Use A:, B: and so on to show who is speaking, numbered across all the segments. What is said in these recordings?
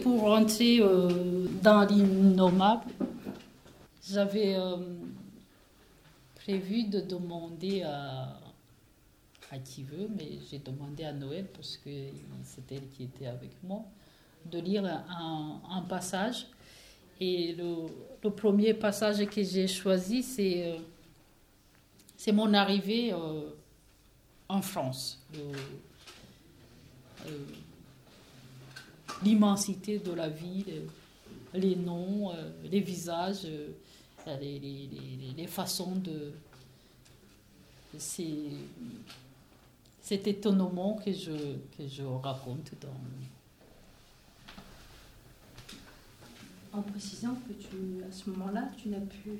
A: Pour rentrer euh, dans l'innommable, j'avais euh, prévu de demander à, qui veut, mais j'ai demandé à Noël parce que c'était elle qui était avec moi, de lire un, passage. Et le, premier passage que j'ai choisi, c'est euh, mon arrivée en France. L'immensité de la ville, les noms, les visages, les, les, façons de. C'est cet étonnement que je, que je raconte dans.
B: En précisant que tu, à ce moment-là, tu n'as pu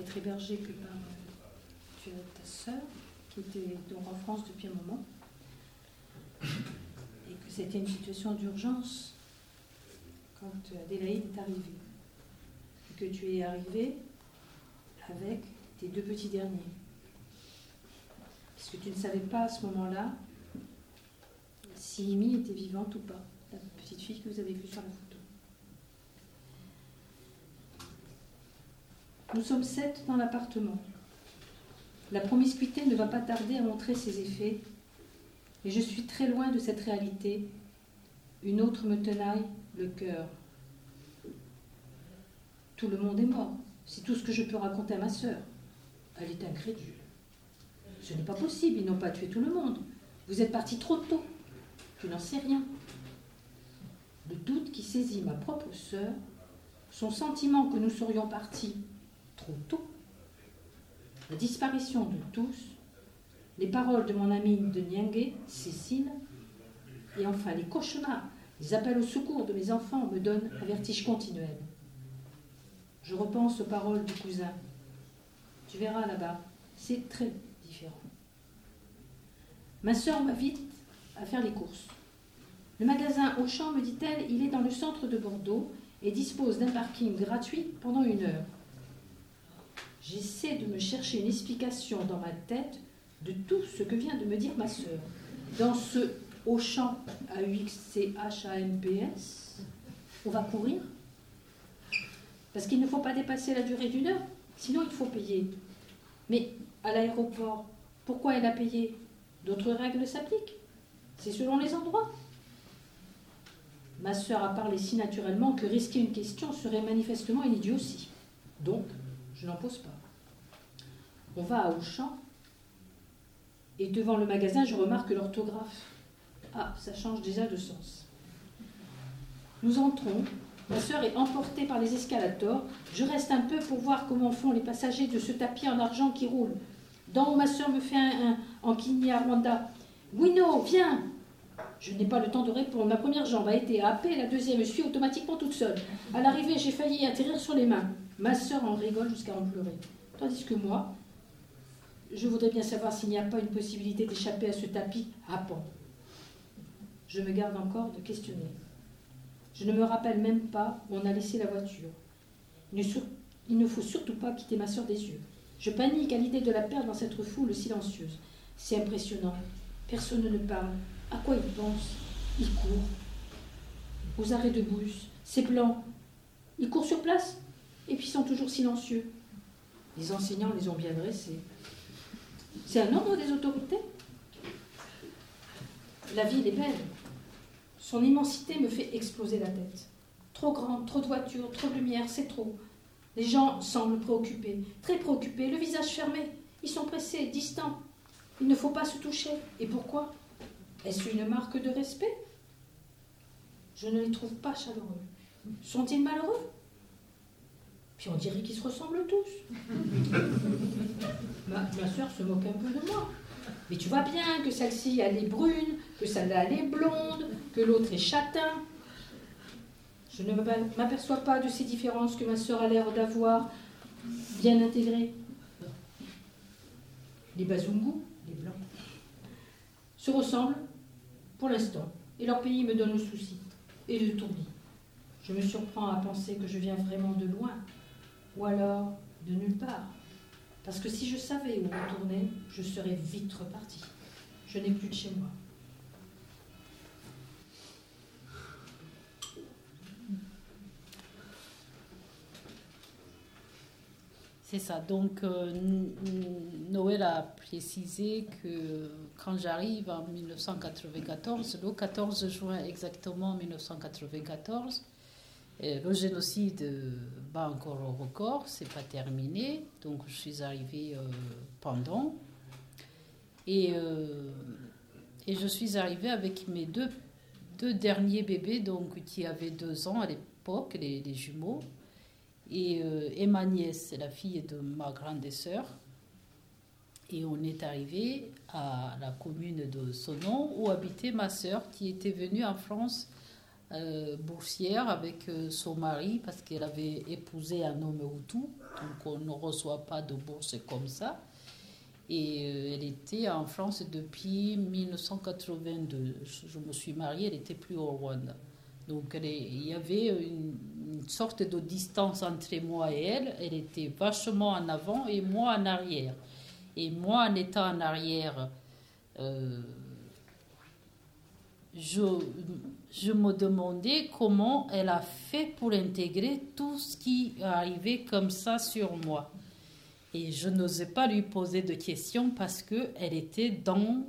B: être hébergé que par ta sœur, qui était donc en France depuis un moment, c'était une situation d'urgence quand Adélaïde est arrivée. Et que tu es arrivé avec tes deux petits derniers. Parce que tu ne savais pas à ce moment-là si Amy était vivante ou pas, la petite fille que vous avez vue sur la photo. Nous sommes sept dans l'appartement. La promiscuité ne va pas tarder à montrer ses effets, et je suis très loin de cette réalité. Une autre me tenaille le cœur. Tout le monde est mort. C'est tout ce que je peux raconter à ma sœur. Elle est incrédule. Ce n'est pas possible, ils n'ont pas tué tout le monde. Vous êtes parti trop tôt. Tu n'en sais rien. Le doute qui saisit ma propre sœur, son sentiment que nous serions partis trop tôt, la disparition de tous, les paroles de mon amie de Nyangé, Cécile, et enfin les cauchemars, les appels au secours de mes enfants me donnent un vertige continuel. Je repense aux paroles du cousin. Tu verras là-bas, c'est très différent. Ma sœur m'invite à faire les courses. Le magasin Auchan, me dit-elle, il est dans le centre de Bordeaux et dispose d'un parking gratuit pendant une heure. J'essaie de me chercher une explication dans ma tête de tout ce que vient de me dire ma sœur. Dans ce Auchan A-U-X-C-H-A-M-P-S, on va courir Parce qu'il ne faut pas dépasser la durée d'une heure, sinon il faut payer. Mais à l'aéroport, pourquoi elle a payé? D'autres règles s'appliquent. C'est selon les endroits. Ma sœur a parlé si naturellement que risquer une question serait manifestement une idiotie. Donc, je n'en pose pas. On va à Auchan et devant le magasin, je remarque l'orthographe. Ah, ça change déjà de sens. Nous entrons. Ma sœur est emportée par les escalators. Je reste un peu pour voir comment font les passagers de ce tapis en argent qui roule. D'en haut, ma sœur me fait un, un en. Wino, viens Je n'ai pas le temps de répondre. Ma première jambe a été happée, la deuxième me suit automatiquement toute seule. À l'arrivée, j'ai failli atterrir sur les mains. Ma sœur en rigole jusqu'à en pleurer. Tandis que moi, je voudrais bien savoir s'il n'y a pas une possibilité d'échapper à ce tapis pan. Je me garde encore de questionner. Je ne me rappelle même pas où on a laissé la voiture. Il ne, faut surtout pas quitter ma sœur des yeux. Je panique à l'idée de la perdre dans cette foule silencieuse. C'est impressionnant. Personne ne parle. À quoi il pense? Il court. Aux arrêts de bus. C'est blanc. Ils courent sur place? Et puis sont toujours silencieux. Les enseignants les ont bien dressés. C'est un ordre des autorités. La ville est belle. Son immensité me fait exploser la tête. Trop grande, trop de voitures, trop de lumière, c'est trop. Les gens semblent préoccupés, très préoccupés, le visage fermé. Ils sont pressés, distants. Il ne faut pas se toucher. Et pourquoi? Est-ce une marque de respect? Je ne les trouve pas chaleureux. Sont-ils malheureux? Puis on dirait qu'ils se ressemblent tous. ma, ma soeur se moque un peu de moi. Mais tu vois bien que celle-ci, elle est brune, que celle-là, elle est blonde, que l'autre est châtain. Je ne m'aperçois pas de ces différences que ma sœur a l'air d'avoir bien intégrées. Les Bazungu, les Blancs, se ressemblent pour l'instant, et leur pays me donne le souci et le tournis. Je me surprends à penser que je viens vraiment de loin, ou alors de nulle part. Parce que si je savais où retourner, je serais vite reparti. Je n'ai plus de chez moi.
A: C'est ça. Donc, euh, Noël a précisé que quand j'arrive en 1994, le 14 juin exactement 1994, le génocide bat encore au record, c'est pas terminé. Donc, je suis arrivée pendant. Et, euh, et je suis arrivée avec mes deux, deux derniers bébés, donc, qui avaient deux ans à l'époque, les, jumeaux. Et, euh, et, ma nièce, la fille de ma grande sœur. Et on est arrivé à la commune de Sonon où habitait ma sœur qui était venue en France euh, boursière avec son mari parce qu'elle avait épousé un homme Hutu. Donc on ne reçoit pas de bourse comme ça. Et euh, elle était en France depuis 1982. Je, me suis mariée, elle n'était plus au Rwanda. Donc il y avait une, sorte de distance entre moi et elle. Elle était vachement en avant et moi en arrière. Et moi, en étant en arrière, euh, je, je me demandais comment elle a fait pour intégrer tout ce qui arrivait comme ça sur moi. Et je n'osais pas lui poser de questions parce qu'elle était dans,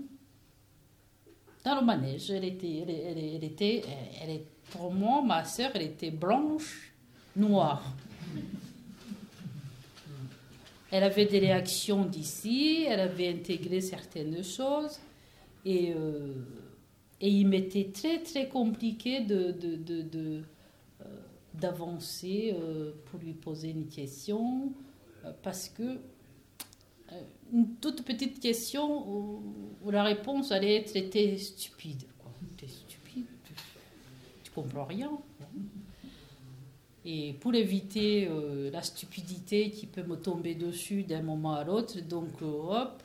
A: dans le manège. Elle était, elle, elle, était elle, pour moi, ma sœur, elle était blanche, noire. Elle avait des réactions d'ici, elle avait intégré certaines choses. Et, euh, et il m'était très, très compliqué de, euh, d'avancer euh, pour lui poser une question parce que euh, une toute petite question où, la réponse allait être était stupide. T'es stupide, tu, comprends rien. Et pour éviter euh, la stupidité qui peut me tomber dessus d'un moment à l'autre, donc euh, hop,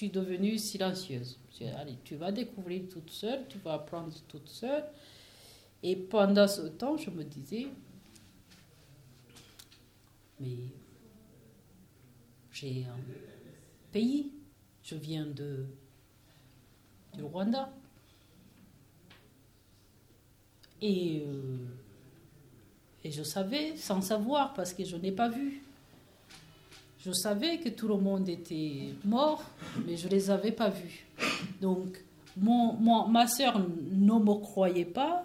A: suis devenue silencieuse. Allez, tu vas découvrir toute seule, tu vas apprendre toute seule. Et pendant ce temps, je me disais, mais j'ai un pays, je viens de, du Rwanda. Et, euh, et je savais, sans savoir, parce que je n'ai pas vu. Je savais que tout le monde était mort, mais je ne les avais pas vus. Donc, mon, ma soeur ne me croyait pas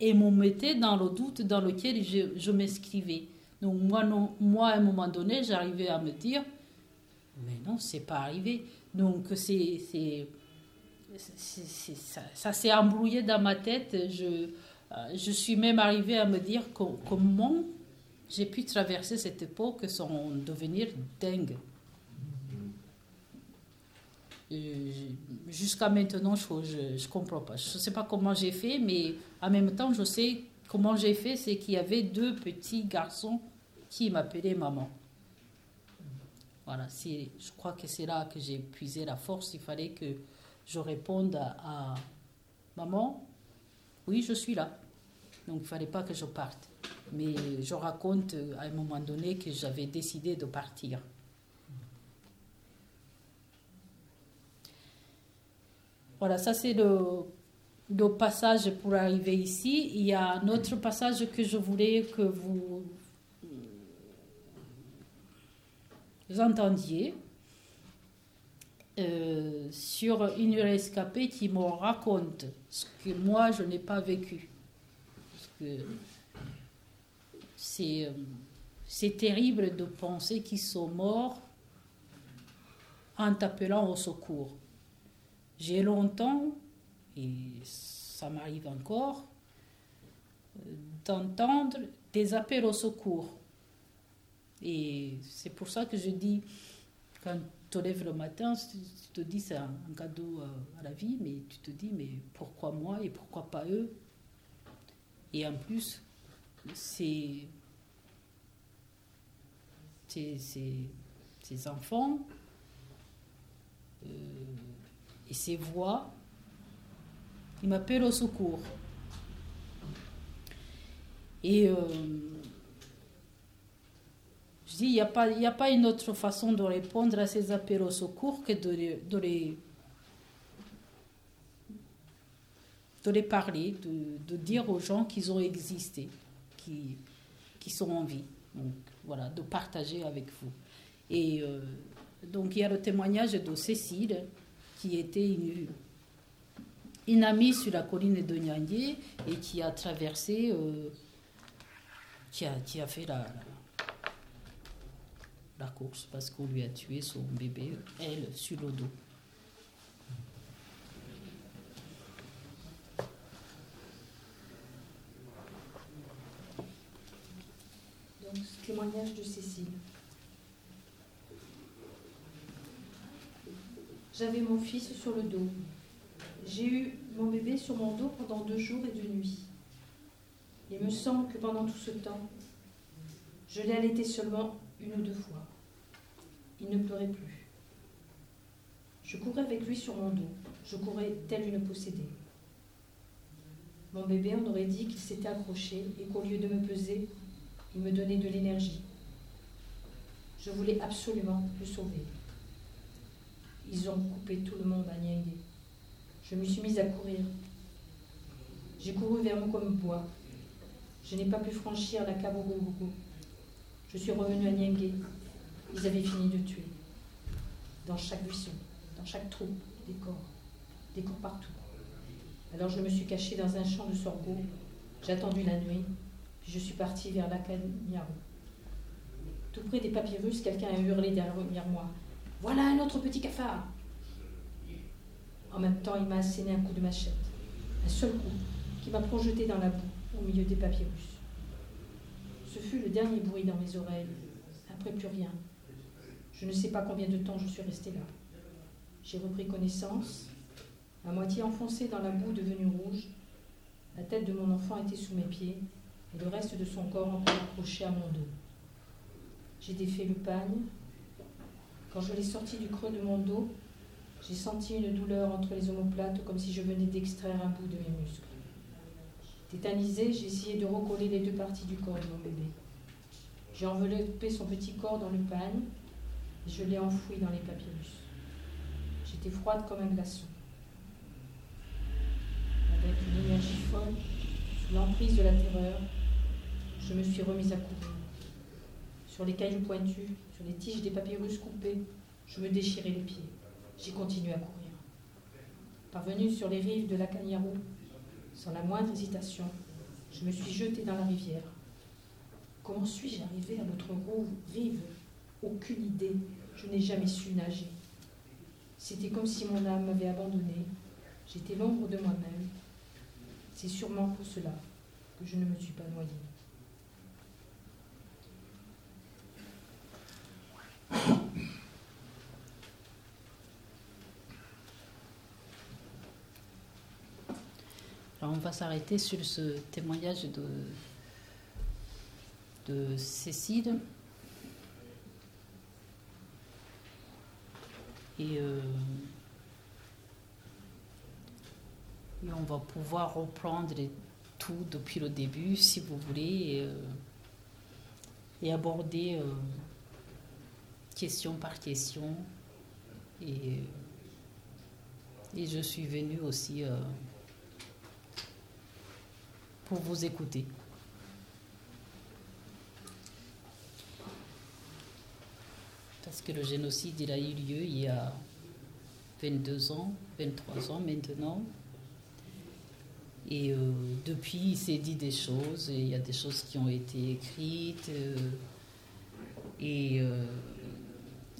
A: et me mettait dans le doute dans lequel je, m'inscrivais. Donc, moi, non, moi, à un moment donné, j'arrivais à me dire mais non, c'est pas arrivé. Donc, c'est, c'est, ça, ça s'est embrouillé dans ma tête. Je, euh, je suis même arrivée à me dire comment j'ai pu traverser cette époque sans devenir dingue. Jusqu'à maintenant, je ne comprends pas. Je ne sais pas comment j'ai fait, mais en même temps, je sais comment j'ai fait, c'est qu'il y avait deux petits garçons qui m'appelaient maman. Voilà, je crois que c'est là que j'ai puisé la force. Il fallait que je réponde à, Maman, oui, je suis là. Donc il ne fallait pas que je parte. Mais je raconte à un moment donné que j'avais décidé de partir. Voilà, ça c'est le, le passage pour arriver ici. Il y a un autre passage que je voulais que vous entendiez euh, sur une rescapée qui me raconte ce que moi je n'ai pas vécu. C'est, euh, c'est terrible de penser qu'ils sont morts en appelant au secours. J'ai longtemps, et ça m'arrive encore, euh, d'entendre des appels au secours et c'est pour ça que je dis, quand tu te lèves le matin, tu te dis c'est un, cadeau à, la vie, mais tu te dis, mais pourquoi moi et pourquoi pas eux? Et en plus, c'est ces enfants euh, et ces voix, ils m'appellent au secours. Et euh, je dis, il n'y a, pas, a pas une autre façon de répondre à ces appels au secours que de de les, de les parler, de, de, dire aux gens qu'ils ont existé, qui, qui sont en vie. Donc voilà, de partager avec vous. Et euh, donc il y a le témoignage de Cécile, qui était une, amie sur la colline de Nyangé et qui a traversé, euh, qui, a, qui a fait la, la course parce qu'on lui a tué son bébé, elle, sur le dos.
B: Donc, ce témoignage de Cécile. J'avais mon fils sur le dos. J'ai eu mon bébé sur mon dos pendant deux jours et deux nuits. Il me semble que pendant tout ce temps, je l'ai allaité seulement une ou deux fois. Il ne pleurait plus. Je courais avec lui sur mon dos. Je courais telle une possédée. Mon bébé, on aurait dit qu'il s'était accroché et qu'au lieu de me peser, il me donnait de l'énergie. Je voulais absolument le sauver. Ils ont coupé tout le monde à Nyangé. Je me suis mise à courir. J'ai couru vers bois. Je n'ai pas pu franchir la Kabogogogo. Je suis revenue à Nyangé. Ils avaient fini de tuer. Dans chaque buisson, dans chaque trou, des corps. Des corps partout. Alors je me suis cachée dans un champ de sorgho. J'ai attendu la nuit. Puis je suis partie vers la Kanyaru. Tout près des papyrus, quelqu'un a hurlé derrière moi. Voilà un autre petit cafard. En même temps, il m'a asséné un coup de machette. Un seul coup, qui m'a projeté dans la boue, au milieu des papyrus. Ce fut le dernier bruit dans mes oreilles. Après, plus rien. Je ne sais pas combien de temps je suis restée là. J'ai repris connaissance, à moitié enfoncée dans la boue devenue rouge. La tête de mon enfant était sous mes pieds et le reste de son corps encore accroché à mon dos. J'ai défait le pagne. Quand je l'ai sorti du creux de mon dos, j'ai senti une douleur entre les omoplates comme si je venais d'extraire un bout de mes muscles. Tétanisée, j'ai essayé de recoller les deux parties du corps de mon bébé. J'ai enveloppé son petit corps dans le pagne et je l'ai enfoui dans les papyrus. J'étais froide comme un glaçon. Avec une énergie folle, sous l'emprise de la terreur, je me suis remise à courir. Sur les cailloux pointus, sur les tiges des papyrus coupés, je me déchirais les pieds. J'ai continué à courir. Parvenu sur les rives de la Kanyarou, sans la moindre hésitation, je me suis jetée dans la rivière. Comment suis-je arrivée à l'autre rive? Aucune idée. Je n'ai jamais su nager. C'était comme si mon âme m'avait abandonnée. J'étais l'ombre de moi-même. C'est sûrement pour cela que je ne me suis pas noyée.
A: Alors on va s'arrêter sur ce témoignage de, de Cécile. Et, euh, on va pouvoir reprendre tout depuis le début, si vous voulez, et, euh, aborder euh, question par question. Et, je suis venue aussi pour vous écouter. Parce que le génocide, il a eu lieu il y a 22 ans, 23 ans maintenant. Et euh, depuis, il s'est dit des choses, et il y a des choses qui ont été écrites. Euh, et euh,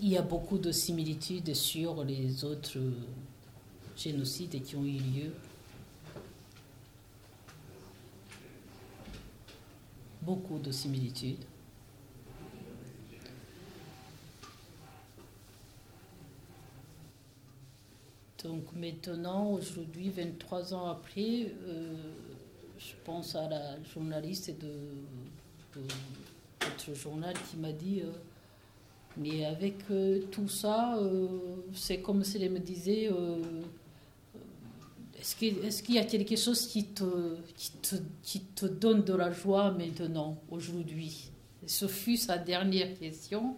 A: il y a beaucoup de similitudes sur les autres génocides qui ont eu lieu beaucoup de similitudes. Donc maintenant, aujourd'hui, 23 ans après, euh, je pense à la journaliste de, votre journal qui m'a dit, euh, mais avec euh, tout ça, c'est comme si elle me disait, est-ce qu'il y a quelque chose qui te, donne de la joie maintenant, aujourd'hui? Ce fut sa dernière question.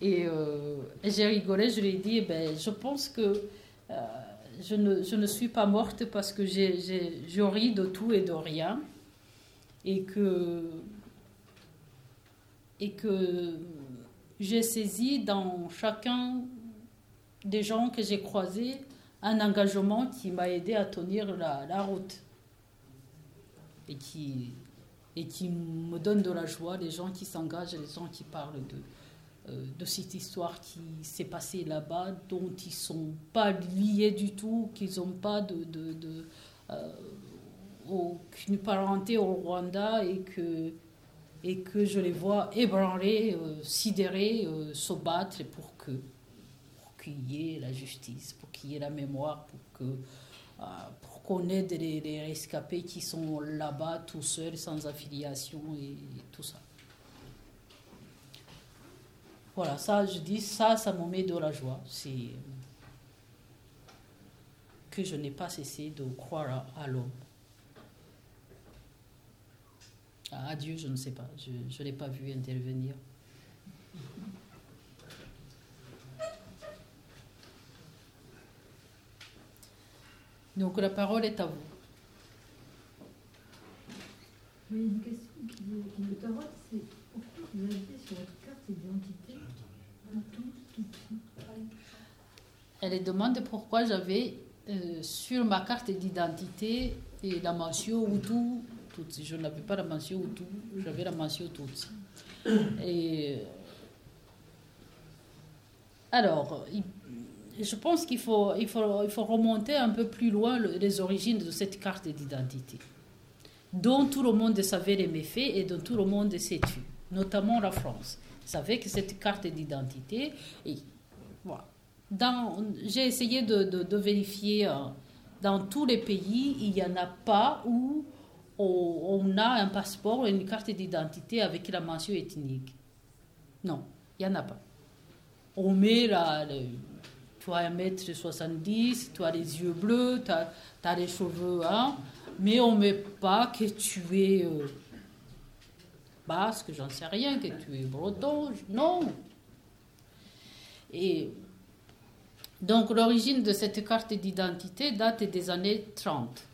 A: Et, euh, j'ai rigolé, je lui ai dit, ben, je pense que euh, je, ne, je, suis pas morte parce que j'ai ri de tout et de rien. Et que et que j'ai saisi dans chacun des gens que j'ai croisés un engagement qui m'a aidé à tenir la, route et qui, et qui me donne de la joie, les gens qui s'engagent, les gens qui parlent de, euh, de cette histoire qui s'est passée là-bas, dont ils ne sont pas liés du tout, qu'ils n'ont pas de, de, de euh, aucune parenté au Rwanda et que, et que je les vois ébranlés, euh, sidérés, euh, se battre pour que pour qu'il y ait la justice, pour qu'il y ait la mémoire, pour que euh, pour qu'on aide les, rescapés qui sont là-bas tout seuls, sans affiliation et tout ça. Voilà, ça, je dis, ça, ça me met de la joie. C'est que je n'ai pas cessé de croire à l'homme. À Dieu, je ne sais pas. Je ne l'ai pas vu intervenir. Donc la parole est à vous.
C: Oui, une question qui, qui me tarote, c'est pourquoi vous avez sur votre carte d'identité Hutu, Tutsi
A: Elle demande pourquoi j'avais euh, sur ma carte d'identité et la mention Hutu, Je n'avais pas la mention Hutu, j'avais la mention Tutsi. Et alors, je pense qu'il faut, il faut, il faut remonter un peu plus loin le- les origines de cette carte d'identité, dont tout le monde savait les méfaits et dont tout le monde s'est tu, notamment la France. savait que cette carte d'identité, et voilà. J'ai essayé de, de- de vérifier euh, dans tous les pays, il n'y en a pas où on, a un passeport une carte d'identité avec la mention ethnique. Non, il n'y en a pas. On met la, le- as 1m70, tu as les yeux bleus, tu as, les cheveux, hein, mais on ne met pas que tu es euh, basque, j'en sais rien, que tu es breton, non. Et donc l'origine de cette carte d'identité date des années 30.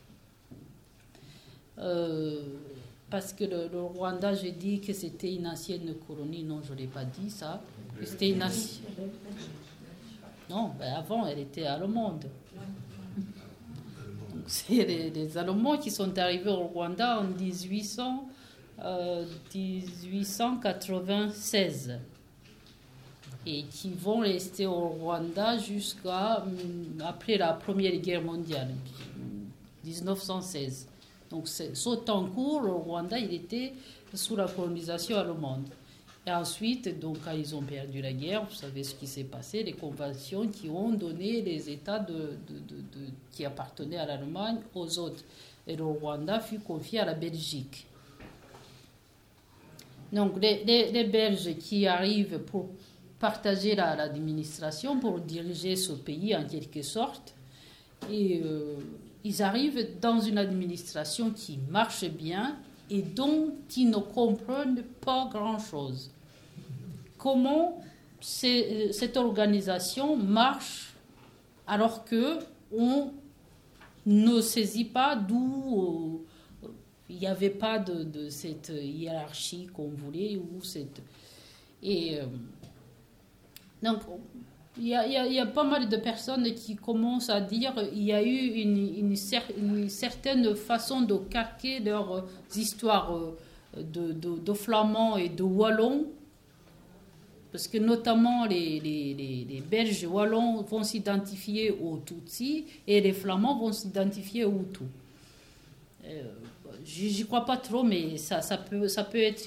A: Euh, parce que le, Rwanda, j'ai dit que c'était une ancienne colonie, non, je ne l'ai pas dit ça. C'était une ancienne. Non, ben avant, elle était allemande. C'est les, Allemands qui sont arrivés au Rwanda en 1800, euh, 1896 et qui vont rester au Rwanda jusqu'à hum, après la Première Guerre mondiale, 1916. Donc, ce temps court, le Rwanda, il était sous la colonisation allemande. Et ensuite, donc, quand ils ont perdu la guerre, vous savez ce qui s'est passé, les conventions qui ont donné les États qui appartenaient à l'Allemagne aux autres. Et le Rwanda fut confié à la Belgique. Donc, les, Belges qui arrivent pour partager la- l'administration, pour diriger ce pays en quelque sorte, et euh, ils arrivent dans une administration qui marche bien et dont ils ne comprennent pas grand-chose. Comment c'est- cette organisation marche alors que on ne saisit pas d'où euh, il n'y avait pas de, de cette hiérarchie qu'on voulait ou cette et euh, donc il y, a, pas mal de personnes qui commencent à dire il y a eu une, une cer- une certaine façon de calquer leurs histoires euh, de, flamands et de wallons parce que notamment les, les, les, les Belges wallons vont s'identifier aux Tutsis et les Flamands vont s'identifier aux Hutus. Euh, J'y crois pas trop, mais ça, peut, être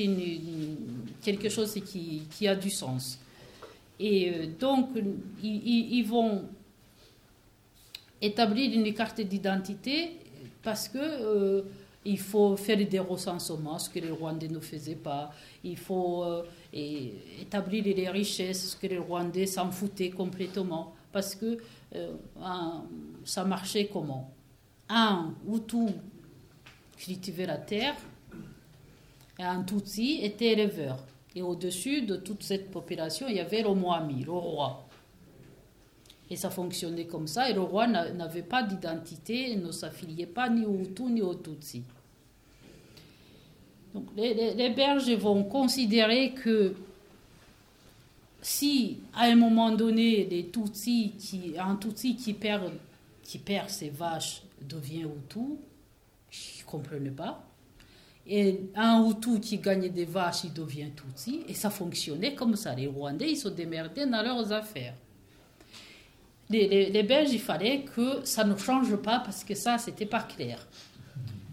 A: quelque chose qui a du sens. Et euh, donc, ils, vont établir une carte d'identité parce que euh, il faut faire des recensements, ce que les Rwandais ne faisaient pas. Il faut euh, établir les richesses, ce que les Rwandais s'en foutaient complètement. Parce que ça marchait comment? Un Hutu cultivait la terre et un Tutsi était éleveur. Et au-dessus de toute cette population, il y avait le Moami, le roi. Et ça fonctionnait comme ça. Et le roi n'a- n'avait pas d'identité, ne s'affiliait pas ni au Hutu ni au Tutsi. Donc, les, Belges vont considérer que si à un moment donné, qui, un Tutsi qui perd, qui perd ses vaches devient Hutu, je ne comprenais pas. Et un Hutu qui gagne des vaches, il devient Tutsi. Et ça fonctionnait comme ça. Les Rwandais, ils se démerdaient dans leurs affaires. Les, Belges, il fallait que ça ne change pas parce que ça, c'était pas clair.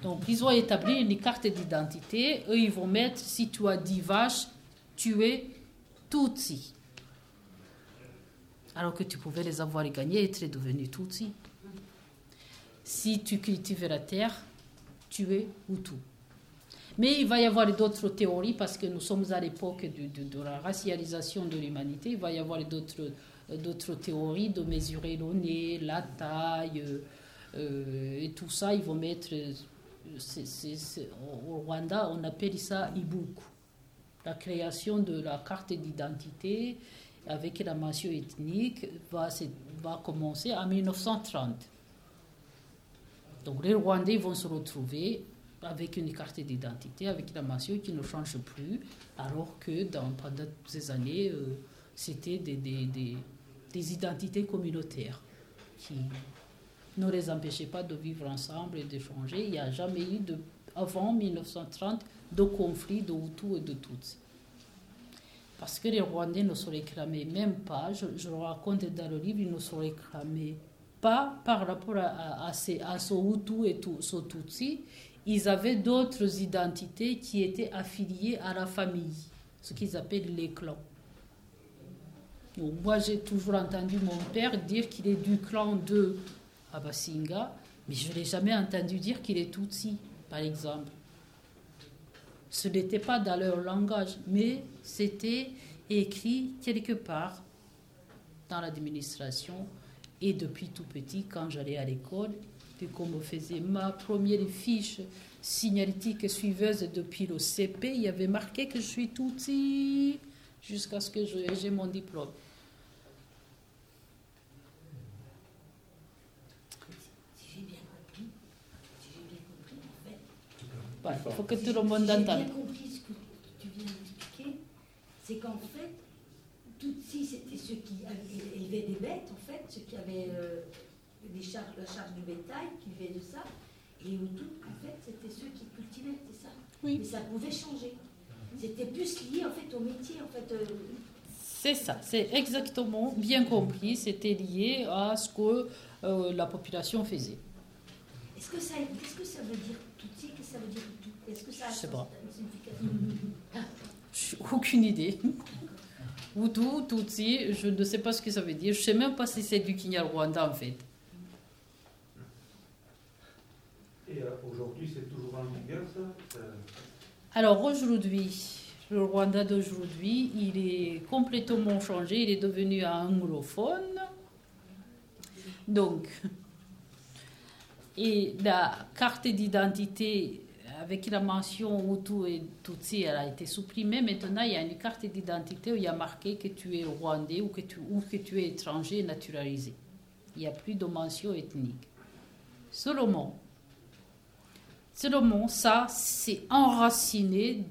A: Donc, ils ont établi une carte d'identité. Eux, ils vont mettre si tu as 10 vaches, tu es Tutsi. Alors que tu pouvais les avoir gagnées et être devenu Tutsi. Si tu cultives la terre, tu es Hutu. Mais il va y avoir d'autres théories parce que nous sommes à l'époque de, la racialisation de l'humanité. Il va y avoir d'autres, d'autres théories de mesurer le nez, la taille euh, et tout ça. Ils vont mettre. au Rwanda, on appelle ça Ibuku. La création de la carte d'identité avec la mention ethnique va, va commencer en 1930. Donc les Rwandais vont se retrouver avec une carte d'identité, avec la mention qui ne change plus, alors que dans, pendant ces années, euh, c'était des, identités communautaires qui ne les empêchaient pas de vivre ensemble et d'échanger. Il n'y a jamais eu, avant 1930, de conflit de Hutu et de Tutsi. Parce que les Rwandais ne se réclamaient même pas, je, le raconte dans le livre, ils ne se réclamaient pas par rapport à, à ce Hutu et tout, ce Tutsi, ils avaient d'autres identités qui étaient affiliées à la famille, ce qu'ils appellent les clans. Donc, moi, j'ai toujours entendu mon père dire qu'il est du clan de Abasinga, mais je ne l'ai jamais entendu dire qu'il est Tutsi, par exemple. Ce n'était pas dans leur langage, mais c'était écrit quelque part dans l'administration. Et depuis tout petit, quand j'allais à l'école, qu'on me faisait ma première fiche signalétique suiveuse depuis le CP, il y avait marqué que je suis Tutsi jusqu'à ce que j'ai mon diplôme.
D: Si j'ai bien compris, si j'ai bien compris, en fait.
A: Il ouais, faut que tout le monde
D: si
A: entende.
D: J'ai bien compris ce que tu viens d'expliquer, c'est qu'en fait, Tutsi, c'était ceux qui avaient- élevaient des bêtes, en fait, ceux qui avaient euh, des charges, la charge du bétail, qui vivaient de ça. Et Hutu, en fait, c'était ceux qui cultivaient, c'est ça
A: Oui.
D: Mais ça pouvait changer. C'était plus lié, en fait, au métier, en fait. euh,
A: C'est ça, c'est exactement bien compris. C'était lié à ce que euh, la population faisait.
D: Est-ce que, ça, qu'est-ce que ça veut dire Tutsi Qu'est-ce que ça veut dire Hutu Est-ce que ça a
A: Je sais pas. J'ai aucune idée. Hutu, Tutsi, je ne sais pas ce que ça veut dire. Je ne sais même pas si c'est du Kinyarwanda en fait.
E: Euh, aujourd'hui, c'est toujours en vigueur, ça Ça-
A: Alors aujourd'hui, le Rwanda d'aujourd'hui, il est complètement changé, il est devenu anglophone. Donc, et la carte d'identité avec la mention Hutu et Tutsi, elle a été supprimée. Maintenant, il y a une carte d'identité où il y a marqué que tu es rwandais ou que tu, ou que tu es étranger naturalisé. Il n'y a plus de mention ethnique. Seulement, Seulement, ça, c'est enraciné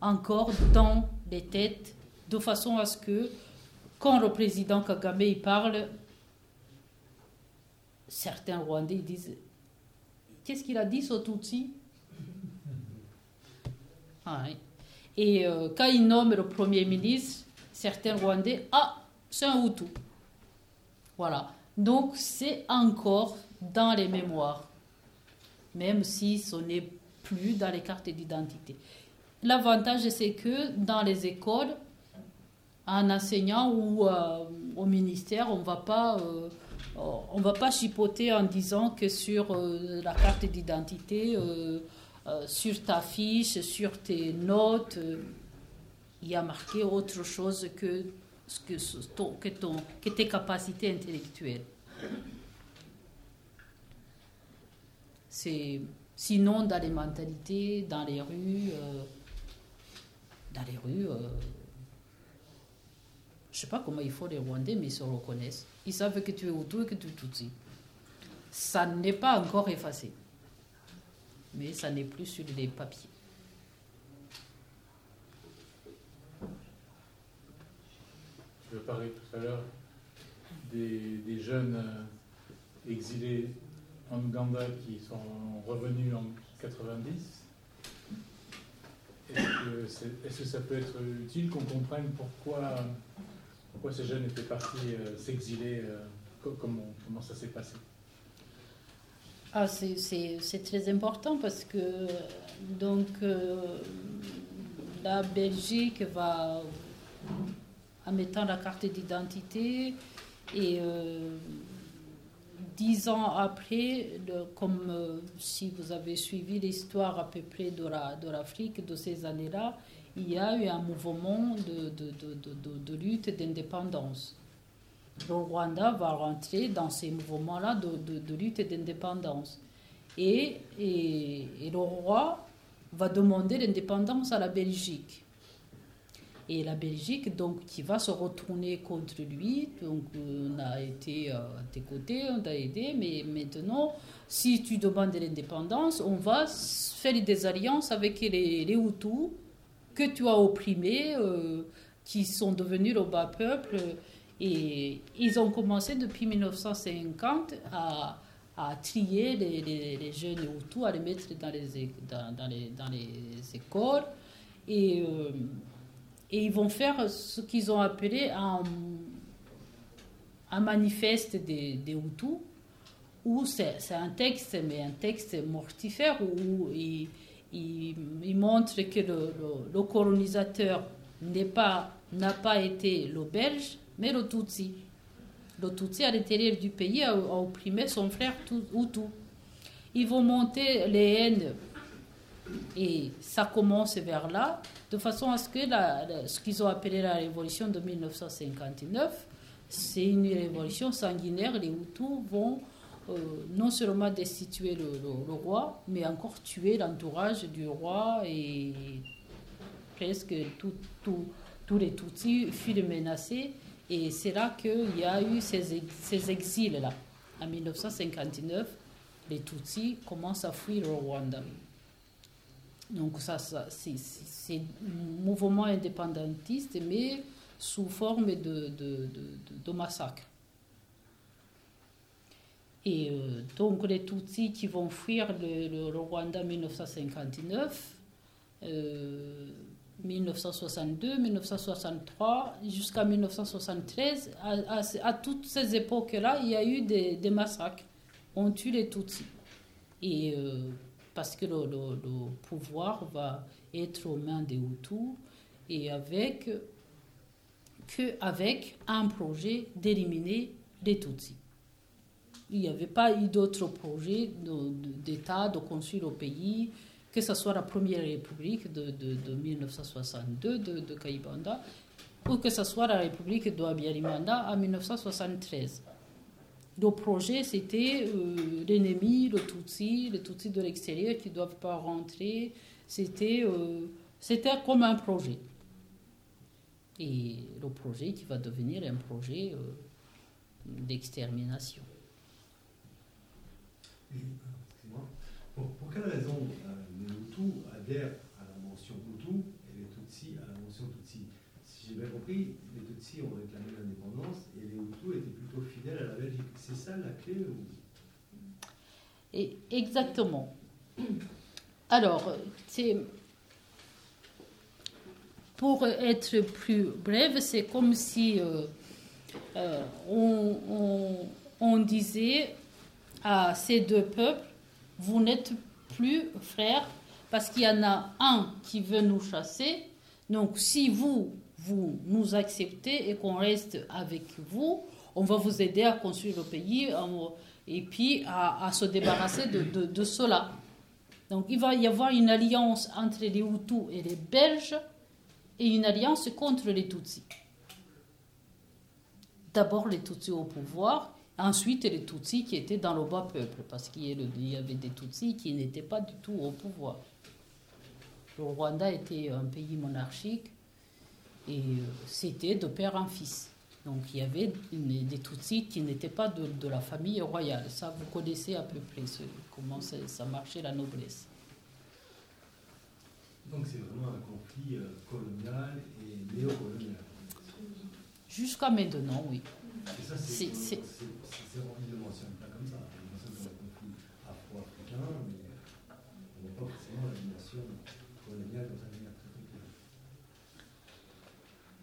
A: encore dans les têtes, de façon à ce que, quand le président Kagame il parle, certains Rwandais disent Qu'est-ce qu'il a dit, ce Tutsi? Ah. Et euh, quand il nomme le Premier ministre, certains Rwandais Ah, c'est un Hutu. Voilà. Donc, c'est encore dans les mémoires même si ce n'est plus dans les cartes d'identité. L'avantage, c'est que dans les écoles, un enseignant ou euh, au ministère, on va pas, euh, on va pas chipoter en disant que sur euh, la carte d'identité, sur ta fiche, sur tes notes, il y a marqué autre chose que, que, ton, que tes capacités intellectuelles. C'est sinon dans les mentalités, dans les rues, euh, dans les rues, euh, je sais pas comment il faut les Rwandais, mais ils se reconnaissent. Ils savent que tu es Hutu et que tu es. Ça n'est pas encore effacé. mais ça n'est plus sur les papiers.
F: Je parlais tout à l'heure des, des jeunes euh, exilés en Ouganda qui sont revenus en 90. Est-ce que, c'est- est-ce que ça peut être utile qu'on comprenne pourquoi, ces jeunes étaient partis euh, s'exiler euh, co- comment, ça s'est passé?
A: Ah, c'est- très important parce que donc euh, la Belgique va en mettant la carte d'identité et dix ans après, comme euh, si vous avez suivi l'histoire à peu près de la- de l'Afrique de ces années-là, il y a eu un mouvement de, de, lutte d'indépendance. Le Rwanda va rentrer dans ces mouvements-là de lutte d'indépendance. Et, et, et le roi va demander l'indépendance à la Belgique. Et la Belgique, donc, qui va se retourner contre lui. Donc, on a été euh, à tes côtés, on t'a aidé, mais maintenant, si tu demandes l'indépendance, on va faire des alliances avec les, Hutus que tu as opprimés, euh, qui sont devenus le bas peuple. Et ils ont commencé depuis 1950 à, trier les, jeunes Hutus, à les mettre dans les, dans, les, dans les écoles. Et, euh, et ils vont faire ce qu'ils ont appelé un, un manifeste des, Hutus, où c'est un texte, mais un texte mortifère, où ils il, il montre que le, colonisateur n'est pas- n'a pas été le Belge, mais le Tutsi. Le Tutsi, à l'intérieur du pays, a, a opprimé son frère Tu- Hutu. Ils vont monter les haines et ça commence vers là, de façon à ce que ce qu'ils ont appelé la révolution de 1959, c'est une révolution sanguinaire. Les Hutus vont euh, non seulement destituer le, roi, mais encore tuer l'entourage du roi et presque tout- tout- tous les Tutsis furent menacés. Et c'est là qu'il y a eu ces, ces exils-là. En 1959, les Tutsis commencent à fuir le Rwanda. Donc ça, c'est- un mouvement indépendantiste, mais sous forme de, de, massacre. Et euh, donc les Tutsis qui vont fuir le, Rwanda en 1959, euh, 1962, 1963, jusqu'à 1973, à, toutes ces époques-là, il y a eu des, des massacres. On tue les Tutsis. Et euh, parce que le, pouvoir va être aux mains des Hutus et avec, un projet d'éliminer les Tutsis. Il n'y avait pas eu d'autre projet de- de- d'État, de construire au pays, que ce soit la Première République de, de- de 1962 de, de ou que ce soit la République de Habyarimana en 1973. Le projet, c'était euh, l'ennemi, le Tutsi, les Tutsis de l'extérieur qui ne doivent pas rentrer. C'était euh, c'était comme un projet. Et le projet qui va devenir un projet euh, d'extermination.
G: Et, euh. Pour, quelle raison les Hutus adhèrent à la mention Hutu et les Tutsis à la mention Tutsi? Si j'ai bien compris, les Tutsis ont réclamé l'indépendance et les Hutus étaient plutôt fidèles à la. C'est ça la clé.
A: Et exactement. Alors, c'est pour être plus bref, c'est comme si euh, euh, on, on- on disait à ces deux peuples, vous n'êtes plus frères parce qu'il y en a un qui veut nous chasser. Donc, si vous, vous nous acceptez et qu'on reste avec vous, on va vous aider à construire le pays et puis à, se débarrasser de, de, cela. Donc, il va y avoir une alliance entre les Hutus et les Belges et une alliance contre les Tutsis. D'abord les Tutsis au pouvoir, ensuite les Tutsis qui étaient dans le bas peuple, parce qu'il y avait des Tutsis qui n'étaient pas du tout au pouvoir. Le Rwanda était un pays monarchique et euh, c'était de père en fils. Donc il y avait des Tutsis qui n'étaient pas de, la famille royale. Ça, vous connaissez à peu près comment ça marchait la noblesse.
G: Donc c'est vraiment un conflit euh, colonial et néocolonial.
A: Jusqu'à maintenant, oui. C'est
G: ça, c'est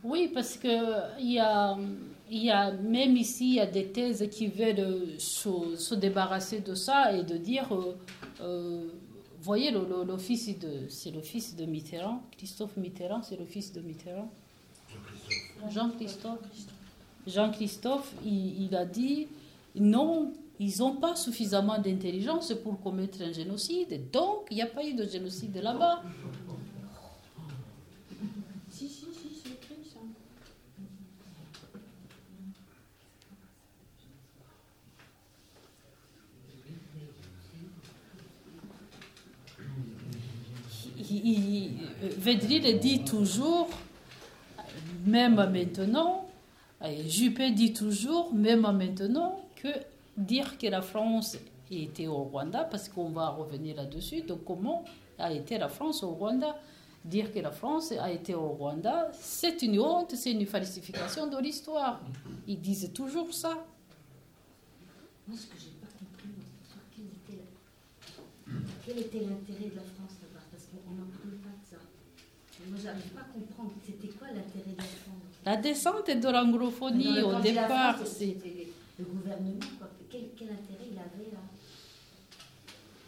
A: Oui, parce que il y a, y a, même ici, il y a des thèses qui veulent se, se débarrasser de ça et de dire, euh, euh, voyez, le, le- le fils de, c'est le fils de Mitterrand, Christophe Mitterrand, c'est le fils de Mitterrand. Jean-Christophe. Jean-Christophe, il, il a dit, non, ils n'ont pas suffisamment d'intelligence pour commettre un génocide, donc il n'y a pas eu de génocide là-bas.
B: Si, si, si, c'est écrit ça.
A: il, il- Védrine dit toujours, même maintenant, et Juppé dit toujours, même maintenant, que dire que la France était au Rwanda, parce qu'on va revenir là-dessus, donc comment a été la France au Rwanda Dire que la France a été au Rwanda, c'est une honte, c'est une falsification de l'histoire. Ils disent toujours ça
D: là-bas Parce qu'on n'en parle pas de ça. Et Moi, j'arrive pas à comprendre. C'était quoi l'intérêt de la France
A: La descente de l'anglophonie,
D: Dans le
A: au
D: de
A: départ, c'est...
D: c'était le gouvernement. Quoi. Quel, quel intérêt il avait là?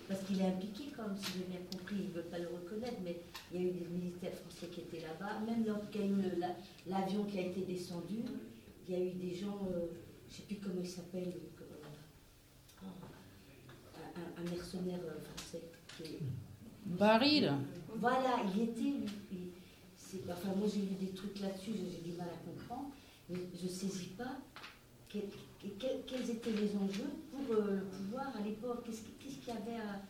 D: Parce qu'il est impliqué, quand même, si j'ai bien compris. Ils ne veulent pas le reconnaître, mais il y a eu des militaires français qui étaient là-bas. Même lorsqu'il y a eu la- l'avion qui a été descendu, il y a eu des gens, euh, je ne sais plus comment il s'appelle, euh, un, mercenaire euh, français. qui-
A: Baril.
D: voilà, il était. lui. Enfin, moi j'ai lu des trucs là-dessus, j'ai du mal à comprendre, mais je ne saisis pas quel- quel- quels étaient les enjeux pour euh, le pouvoir à l'époque. Qu'est-ce qui- qu'est-ce qu'il y avait à.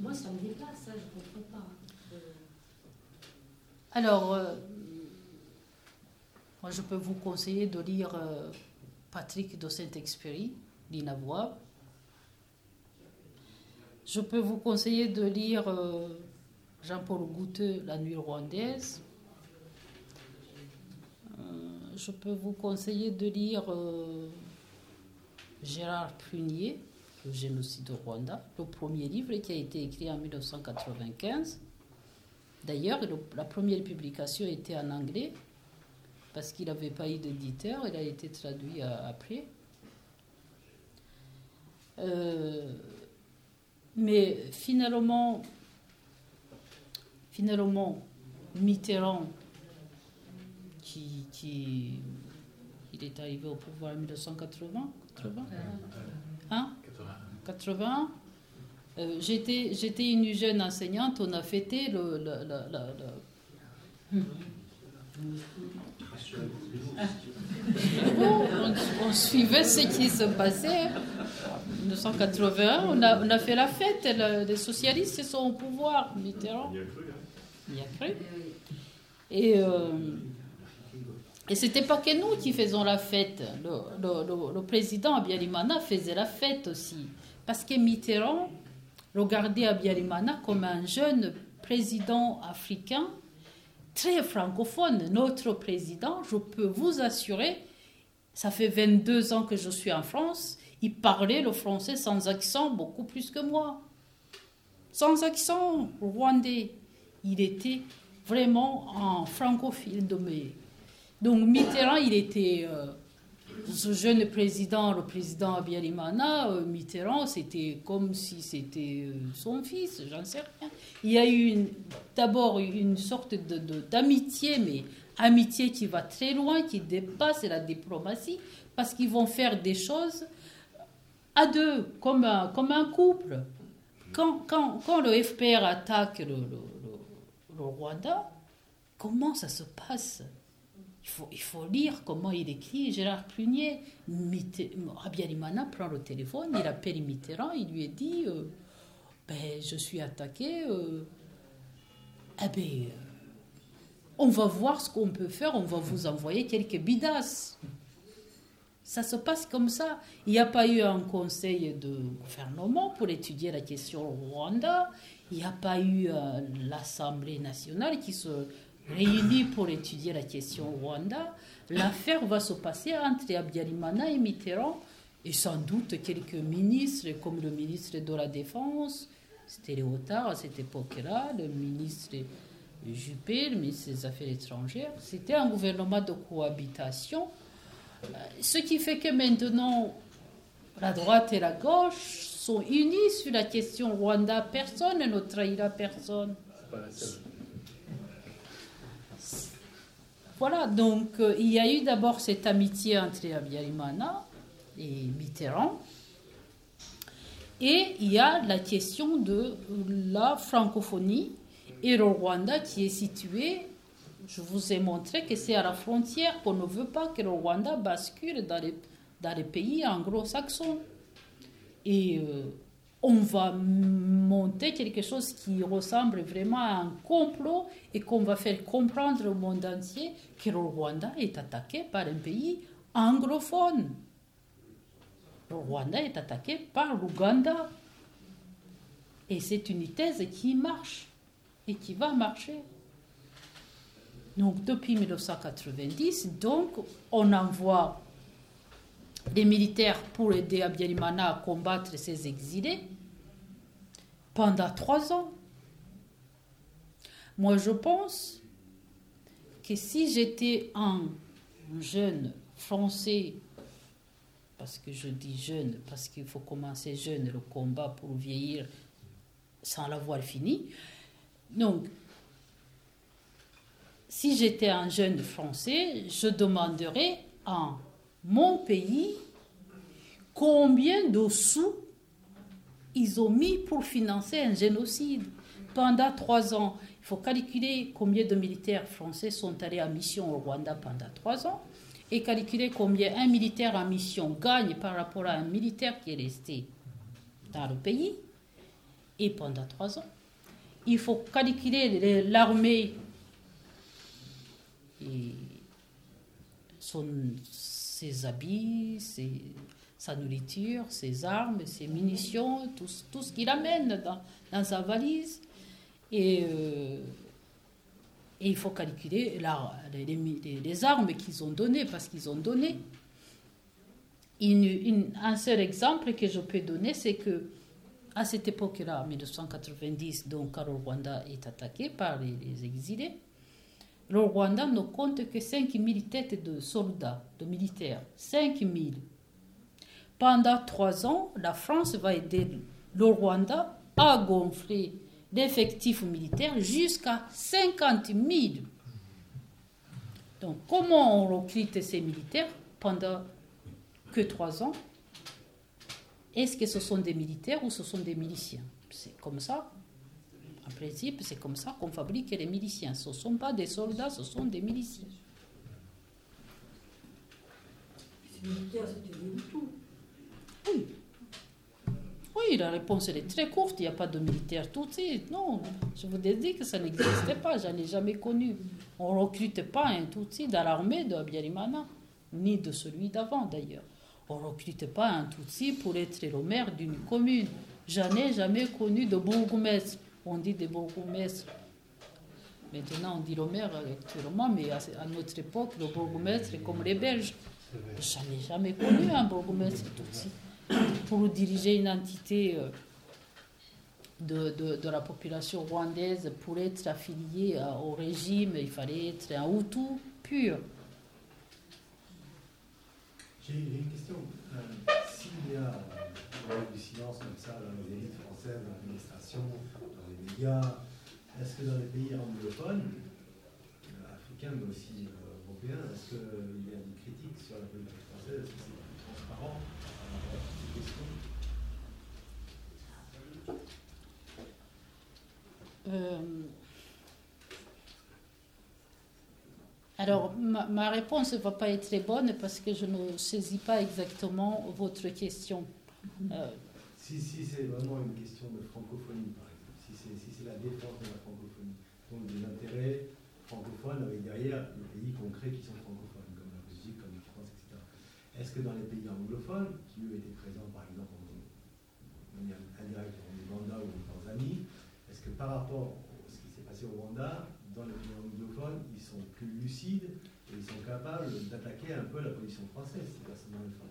D: moi, ça me dépasse, ça, je ne comprends pas.
A: Alors, euh, moi, je peux vous conseiller de lire euh, Patrick de Saint-Exupéry, L'inavouable. Je peux vous conseiller de lire Jean-Paul Gouteux, La nuit rwandaise. Euh, je peux vous conseiller de lire euh, Gérard Prunier, Le génocide au Rwanda, le premier livre qui a été écrit en 1995. D'ailleurs, le- la première publication était en anglais, parce qu'il n'avait pas eu d'éditeur, il a été traduit euh, après. Mais finalement, finalement, Mitterrand, qui, qui- il est arrivé au pouvoir en 1980, 80, hein? 80. Euh, j'étais, j'étais une jeune enseignante, on a fêté le. le- le- le- le- Bon, on, on suivait ce qui se passait. En 1981, on a, on a fait la fête, le- les socialistes sont au pouvoir, Mitterrand. Euh, et c'était pas que nous qui faisons la fête. Le, le- le- le faisait la fête aussi. Parce que Mitterrand regardait Abiyarimana comme un jeune président africain très francophone. Notre président, je peux vous assurer, ça fait 22 ans que je suis en France, il parlait le français sans accent beaucoup plus que moi. Sans accent rwandais. Il était vraiment un francophile mes. Donc Mitterrand, il était euh, ce jeune président, le président Abiyarimana, euh, Mitterrand, c'était comme si c'était euh, son fils, j'en sais rien. Il y a eu d'abord une sorte de- de- d'amitié, mais amitié qui va très loin, qui dépasse la diplomatie, parce qu'ils vont faire des choses à deux, comme un, comme un couple. Quand, quand, quand le FPR attaque le, le- le- Rwanda, comment ça se passe? Il faut, lire comment il écrit Gérard Prunier. Abiyarimana prend le téléphone, il appelle Mitterrand, il lui dit euh, ben, Je suis attaqué. euh, eh ben, euh, on va voir ce qu'on peut faire, on va vous envoyer quelques bidasses. Ça se passe comme ça. Il n'y a pas eu un conseil de gouvernement pour étudier la question Rwanda. Il n'y a pas eu euh, l'Assemblée nationale qui se réunit pour étudier la question Rwanda. L'affaire va se passer entre Abiyarimana et Mitterrand et sans doute quelques ministres comme le ministre de la Défense, c'était Léotard à cette époque-là, le ministre Juppé, le ministre des Affaires étrangères. C'était un gouvernement de cohabitation. Euh, Ce qui fait que maintenant, la droite et la gauche sont unis sur la question Rwanda. Personne ne trahira personne. Voilà, donc euh, il y a eu d'abord cette amitié entre Habyarimana et Mitterrand. Et il y a la question de la francophonie et le Rwanda qui est situé, je vous ai montré que c'est à la frontière qu'on ne veut pas que le Rwanda bascule dans les, dans les pays anglo-saxons. Et euh, on va monter quelque chose qui ressemble vraiment à un complot et qu'on va faire comprendre au monde entier que le Rwanda est attaqué par un pays anglophone. Le Rwanda est attaqué par l'Ouganda. Et c'est une thèse qui marche et qui va marcher. Donc depuis 1990, donc, on envoie des militaires pour aider Abiyarimana à combattre ses exilés pendant trois ans. Moi, je pense que si j'étais un jeune français, parce que je dis jeune, parce qu'il faut commencer jeune le combat pour vieillir sans l'avoir fini. Donc, si j'étais un jeune français, je demanderais à mon pays combien de sous ils ont mis pour financer un génocide pendant trois ans. Il faut calculer combien de militaires français sont allés en mission au Rwanda pendant trois ans et calculer combien un militaire en mission gagne par rapport à un militaire qui est resté dans le pays et pendant trois ans. Il faut calculer l'armée et son, ses habits, sa nourriture, ses armes, ses munitions, tout, tout ce qu'il amène dans, dans, sa valise. Et, euh, et, il faut calculer la, les, armes qu'ils ont données, parce qu'ils ont donné. Un seul exemple que je peux donner, c'est que à cette époque-là, en 1990, donc Rwanda est attaqué par les exilés, le Rwanda ne compte que 5 000 têtes de soldats, de militaires. 5 000. Pendant trois ans, la France va aider le Rwanda à gonfler l'effectif militaire jusqu'à 50 000. Donc, comment on recrute ces militaires pendant que trois ans? Est-ce que ce sont des militaires ou ce sont des miliciens? C'est comme ça. En principe, c'est comme ça qu'on fabrique les miliciens. Ce ne sont pas des soldats, ce sont des miliciens. Oui. Oui, la réponse elle est très courte. Il n'y a pas de militaire tout de suite. Non, je vous ai dit que ça n'existait pas. Je n'en ai jamais connu. On ne recrute pas un Tutsi dans l'armée de Abiyarimana, ni de celui d'avant d'ailleurs. On ne recrute pas un Tutsi pour être le maire d'une commune. Je n'ai jamais connu de bourgmestre. On dit des bourgmestres. Maintenant, on dit le maire actuellement, mais à notre époque, le bourgmestre est comme les Belges. Je n'ai jamais connu un bourgmestre Tutsi pour diriger une entité de, de, de, la population rwandaise, pour être affilié au régime, il fallait être un Hutu pur.
G: J'ai une question. Euh, S'il y a euh, du silence comme ça dans les élites françaises, dans l'administration, dans les médias, est-ce que dans les pays anglophones, euh, africains mais aussi européens, est-ce qu'il y a des critiques sur la politique française? Est-ce que c'est transparent?
A: Euh, alors, ma, ma, réponse ne va pas être très bonne parce que je ne saisis pas exactement votre question.
G: Euh, si si c'est vraiment une question de francophonie, par exemple, si c'est si la défense de la francophonie, donc des intérêts francophones avec derrière les pays concrets qui sont francophones, comme la Belgique, comme la France, etc. est-ce que dans les pays anglophones, qui eux étaient présents par exemple en manière indirecte en Ouganda ou en Tanzanie, est-ce que par rapport à ce qui s'est passé au Rwanda, dans les pays anglophones, ils sont plus lucides et ils sont capables d'attaquer un peu la position française, c'est pas seulement le fait.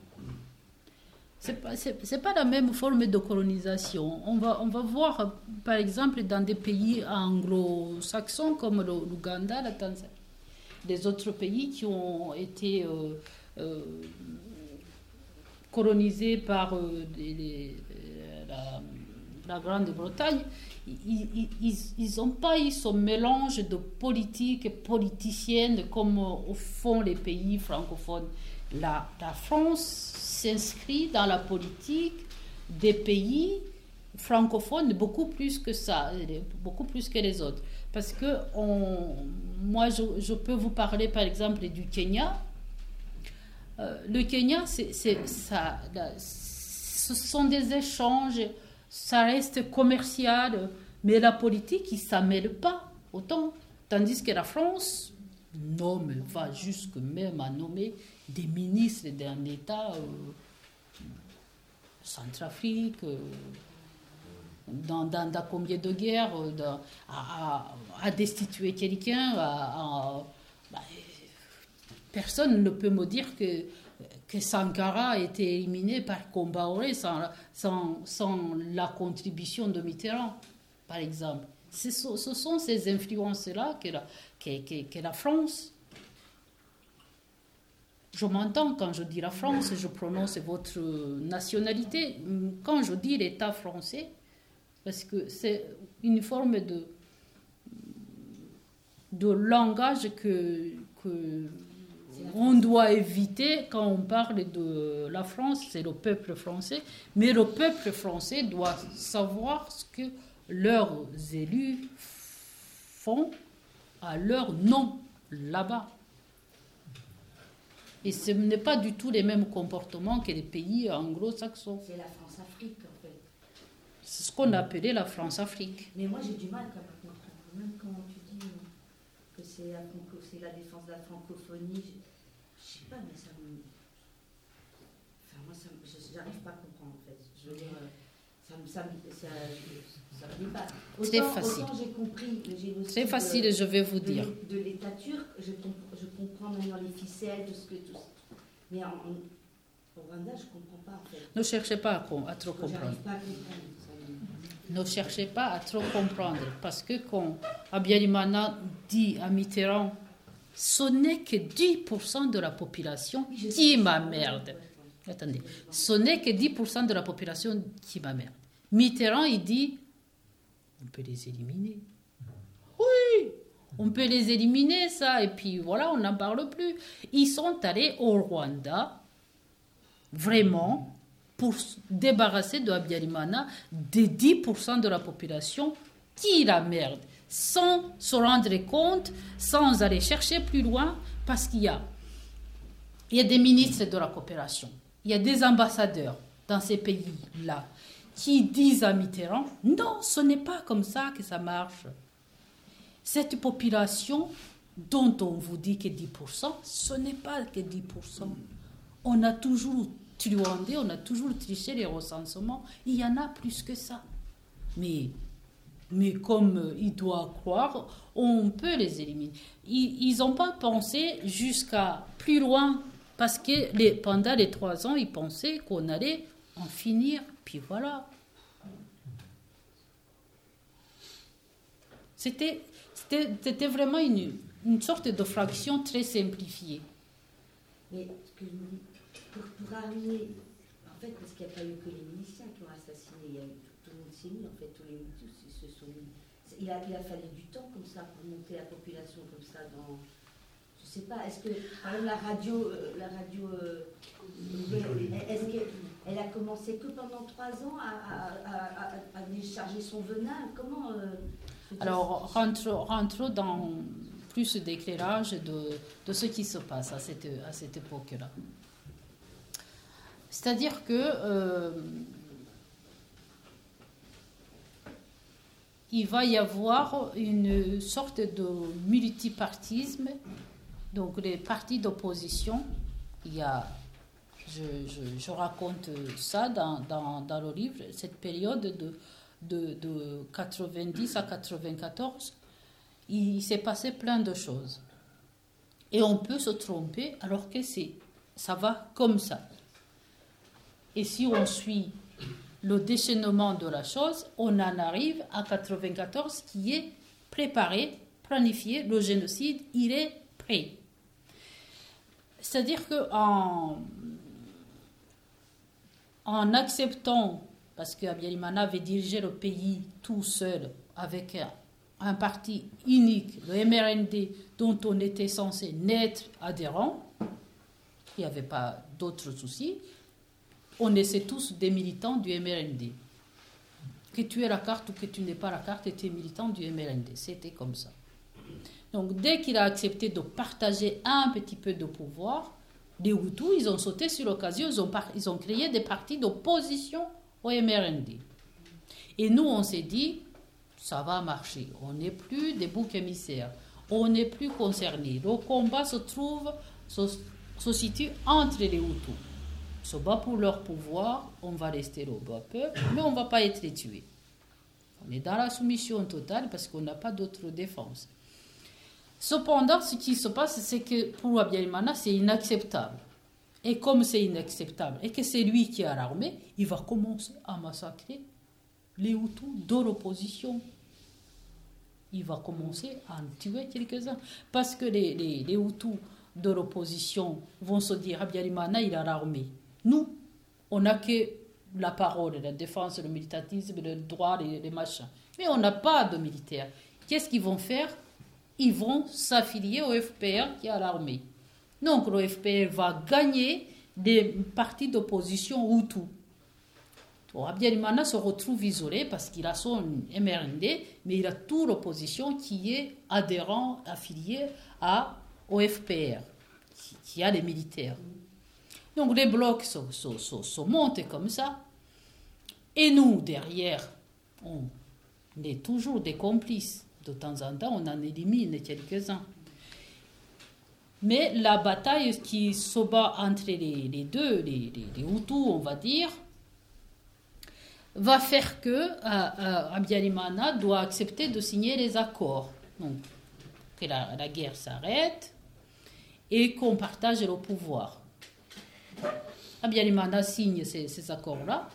A: C'est pas, pas la même forme de colonisation. On va, on va voir, par exemple, dans des pays anglo-saxons comme l'Ouganda, la Tanzanie, des autres pays qui ont été euh, euh, colonisés par euh, la, Grande-Bretagne, ils- n'ont pas eu ce mélange de politique et politicienne comme au fond les pays francophones. La, la France s'inscrit dans la politique des pays francophones beaucoup plus que ça, beaucoup plus que les autres. Parce que on, moi, je, peux vous parler par exemple du Kenya. Euh, le Kenya, c'est, ça, ce sont des échanges, ça reste commercial, mais la politique, il ne s'en pas autant. Tandis que la France nomme, va jusque même à nommer des ministres d'un État, euh, Centrafrique, euh, dans, dans, combien de guerres, euh, à, destituer quelqu'un, bah, personne ne peut me dire que, que Sankara a été éliminé par Combaoré sans, sans, sans la contribution de Mitterrand, par exemple. Ce sont, ce sont ces influences-là que que, que- que la France je m'entends quand je dis la France, je prononce votre nationalité. Quand je dis l'État français, parce que c'est une forme de, de langage que, que on doit éviter quand on parle de la France, c'est le peuple français. Mais le peuple français doit savoir ce que leurs élus font à leur nom là-bas. Et ce n'est pas du tout les mêmes comportements que les pays anglo-saxons.
D: C'est la France-Afrique, en fait.
A: C'est ce qu'on appelait la France-Afrique.
D: Mais moi, j'ai du mal quand même à comprendre. Même quand tu dis que c'est la, défense de la francophonie, je, je sais pas, mais ça me. Enfin, moi, ça je- j'arrive pas à comprendre, en fait. Je veux dire, euh, ça me, ça me, ça, Autant-
A: facile. C'est facile, je vais vous dire.
D: de l'État turc, je, comp- je comprends maintenant les ficelles, tout ce que. Tout, mais au Rwanda, je comprends pas.
A: Ne cherchez pas à, trop comprendre. Ne cherchez pas à trop comprendre. Parce que quand Abiyarimana dit à Mitterrand, ce n'est que 10% de la population qui m'emmerde. Attendez, ce n'est que 10% de la population qui m'emmerde. Mitterrand, il dit, on peut les éliminer. Oui, on peut les éliminer, ça, et puis voilà, on n'en parle plus. Ils sont allés au Rwanda, vraiment, pour se débarrasser de Abiyarimana des 10% de la population qui la merde, sans se rendre compte, sans aller chercher plus loin, parce qu'il y a, il y a des ministres de la coopération, il y a des ambassadeurs dans ces pays-là qui disent à Mitterrand, non, ce n'est pas comme ça que ça marche. Cette population dont on vous dit que 10%, ce n'est pas que 10%. On a toujours truandé, on a toujours triché les recensements. Il y en a plus que ça. Mais, mais comme il doit croire, on peut les éliminer. Ils n'ont pas pensé jusqu'à plus loin, parce que pendant les trois ans, ils pensaient qu'on allait en finir, puis voilà. C'était c'était c'était vraiment une, une sorte de fraction très simplifiée.
D: Mais ce que je me dis, pour, pour arriver, en fait, parce qu'il n'y a pas eu que les miliciens qui ont assassiné, il y a eu tout, tout le monde s'est mis, en fait, tous les Hutus ils se sont mis. Il a, il a fallu du temps comme ça pour monter la population comme ça dans. Je sais pas, est-ce que, par exemple, la radio, euh, la radio, euh, est-ce qu'elle elle a commencé que pendant trois ans à, décharger son venin Comment euh,
A: Alors, rentre, rentre dans plus d'éclairage de, de ce qui se passe à cette, à cette époque-là. C'est-à-dire que euh, il va y avoir une sorte de multipartisme. Donc, les partis d'opposition, il y a je, raconte ça dans, dans, dans le livre, cette période de, de, de 90 à 94, il s'est passé plein de choses. Et on peut se tromper alors que c'est, ça va comme ça. Et si on suit le déchaînement de la chose, on en arrive à 94 qui est préparé, planifié, le génocide, il est prêt. C'est-à-dire que en, en acceptant, parce que Abiyarimana avait dirigé le pays tout seul avec un, parti unique, le MRND, dont on était censé naître adhérent, il n'y avait pas d'autres soucis, on essaie tous des militants du MRND. Que tu aies la carte ou que tu n'aies pas la carte, tu es militant du MRND. C'était comme ça. Donc dès qu'il a accepté de partager un petit peu de pouvoir, les Hutus, ils ont sauté sur l'occasion, ils ont, créé des partis d'opposition au MRND. Et nous, on s'est dit, ça va marcher. On n'est plus des boucs émissaires. On n'est plus concernés. Le combat se trouve, se, situe entre les Hutus. Ils se battent pour leur pouvoir, on va rester le bas peuple, mais on ne va pas être tués. On est dans la soumission totale parce qu'on n'a pas d'autre défense. Cependant, ce qui se passe, c'est que pour Abiyarimana, c'est inacceptable. Et comme c'est inacceptable et que c'est lui qui a l'armée, il va commencer à massacrer les Hutus de l'opposition. Il va commencer à en tuer quelques-uns. Parce que les, Hutus de l'opposition vont se dire Abiyarimana, il a l'armée. Nous, on n'a que la parole, la défense, le militantisme, le droit, les, les machins. Mais on n'a pas de militaires. Qu'est-ce qu'ils vont faire? Ils vont s'affilier au FPR qui a l'armée. Donc le FPR va gagner des partis d'opposition Hutu. Abiyarimana se retrouve isolé parce qu'il a son MRND, mais il a toute l'opposition qui est adhérent, affilié à, au FPR, qui, a les militaires. Donc les blocs se montent comme ça. Et nous, derrière, on est toujours des complices. De temps en temps, on en élimine quelques-uns. Mais la bataille qui se bat entre les, deux, les, Hutus, on va dire, va faire que euh, euh, doit accepter de signer les accords. Donc, que la, guerre s'arrête et qu'on partage le pouvoir. Abiyarimana signe ces accords-là.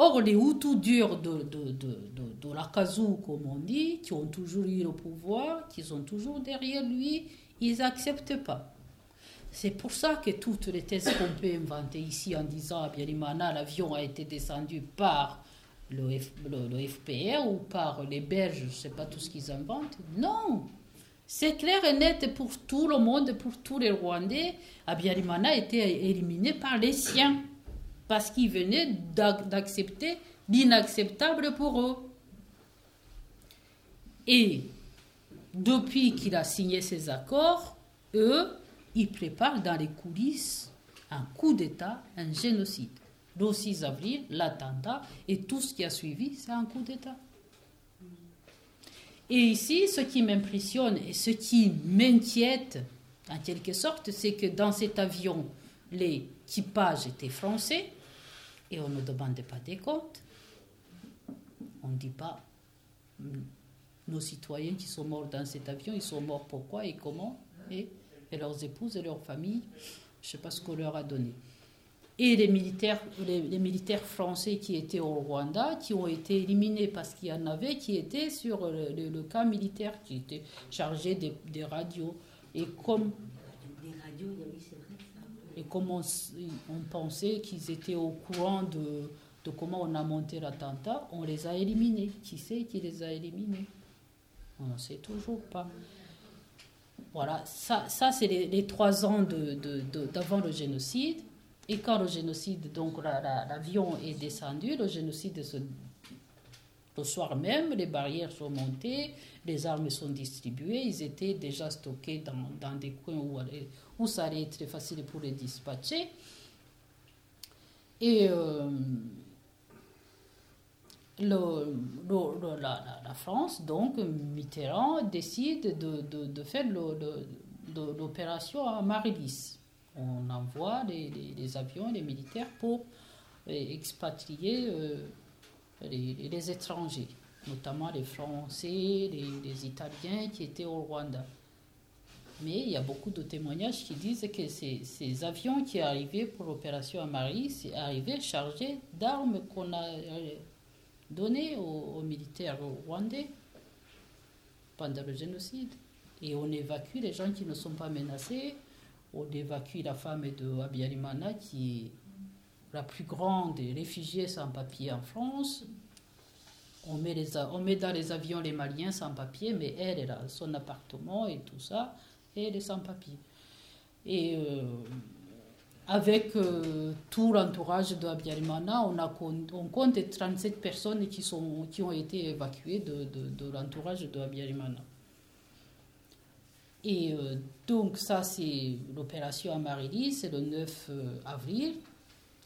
A: Or, les Hutus durs de, de, de, de, la Kazoo, comme on dit, qui ont toujours eu le pouvoir, qui sont toujours derrière lui, ils n'acceptent pas. C'est pour ça que toutes les thèses qu'on peut inventer ici en disant Abiyarimana, l'avion a été descendu par le, le- FPR ou par les Belges, je ne sais pas tout ce qu'ils inventent. Non! C'est clair et net pour tout le monde, pour tous les Rwandais. Abiyarimana a été éliminé par les siens parce qu'ils venaient d'ac- d'accepter l'inacceptable pour eux. Et depuis qu'il a signé ces accords, eux, ils préparent dans les coulisses un coup d'État, un génocide. Le 6 avril, l'attentat et tout ce qui a suivi, c'est un coup d'État. Et ici, ce qui m'impressionne et ce qui m'inquiète, en quelque sorte, c'est que dans cet avion, l'équipage était français et on ne demandait pas des comptes. On ne dit pas hum, nos citoyens qui sont morts dans cet avion, ils sont morts pourquoi et comment, et, leurs épouses et leurs familles, je ne sais pas ce qu'on leur a donné. Et les militaires, les, militaires français qui étaient au Rwanda, qui ont été éliminés parce qu'il y en avait qui étaient sur le, camp militaire, qui étaient chargés des, radios. Et comme. Et comme on, pensait qu'ils étaient au courant de, de comment on a monté l'attentat, on les a éliminés. Qui c'est qui les a éliminés? On ne sait toujours pas. Voilà, ça, ça c'est les, trois ans d'avant le génocide. Et quand le génocide, donc la- la- l'avion est descendu, le génocide se- le soir même, les barrières sont montées, les armes sont distribuées, ils étaient déjà stockés dans, des coins où, où ça allait être facile pour les dispatcher. Et euh, la, France, donc Mitterrand, décide de, de- faire l'opération à Marilis. on envoie les, les- les avions, les militaires pour euh, expatrier euh, les, étrangers, notamment les Français, les, Italiens qui étaient au Rwanda. Mais il y a beaucoup de témoignages qui disent que ces, avions qui arrivaient pour l'opération Amari, c'est arrivé chargés d'armes qu'on a euh, données aux, aux militaires rwandais pendant le génocide. Et on évacue les gens qui ne sont pas menacés. On évacue la femme de Abiyarimana qui la plus grande des réfugiés sans papier en France. On met, dans les avions les Maliens sans papier, mais elle, a son appartement et tout ça, elle est sans papier. Et euh, avec euh, tout l'entourage de Abiyarimana, on, a, on compte 37 personnes qui, ont été évacuées de, de, de l'entourage de. Et euh, donc ça, c'est l'opération Amarili, c'est le 9 euh, avril.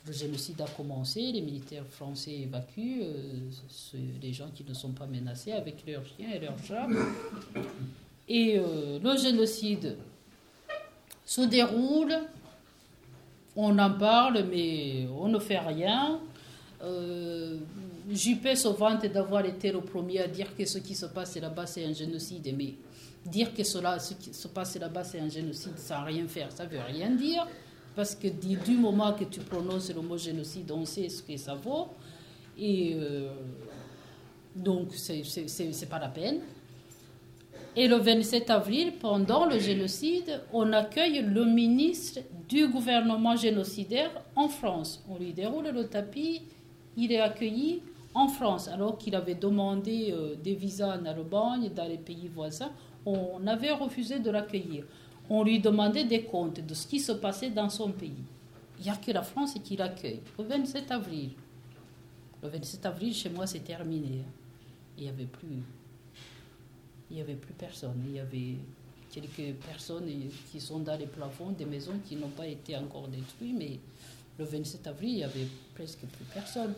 A: Le génocide a commencé, les militaires français évacuent euh, les gens qui ne sont pas menacés avec leurs chiens et leurs chats. Et euh, le génocide se déroule, on en parle, mais on ne fait rien. Euh, Juppé se vante d'avoir été le premier à dire que ce qui se passe là-bas, c'est un génocide. Mais dire que cela, ce qui se passe là-bas, c'est un génocide sans rien faire, ça veut rien dire. Parce que du moment que tu prononces le mot génocide, on sait ce que ça vaut. Et euh, donc, c'est pas la peine. Et le 27 avril, pendant le génocide, on accueille le ministre du gouvernement génocidaire en France. On lui déroule le tapis, il est accueilli en France, alors qu'il avait demandé euh, des visas en Allemagne, dans les pays voisins. On avait refusé de l'accueillir. On lui demandait des comptes de ce qui se passait dans son pays. Il n'y a que la France qui l'accueille. Le 27 avril. Le 27 avril, chez moi, c'est terminé. Il n'y avait plus il n'y avait plus personne. Il y avait quelques personnes qui sont dans les plafonds des maisons qui n'ont pas été encore détruites, mais le 27 avril, il n'y avait presque plus personne.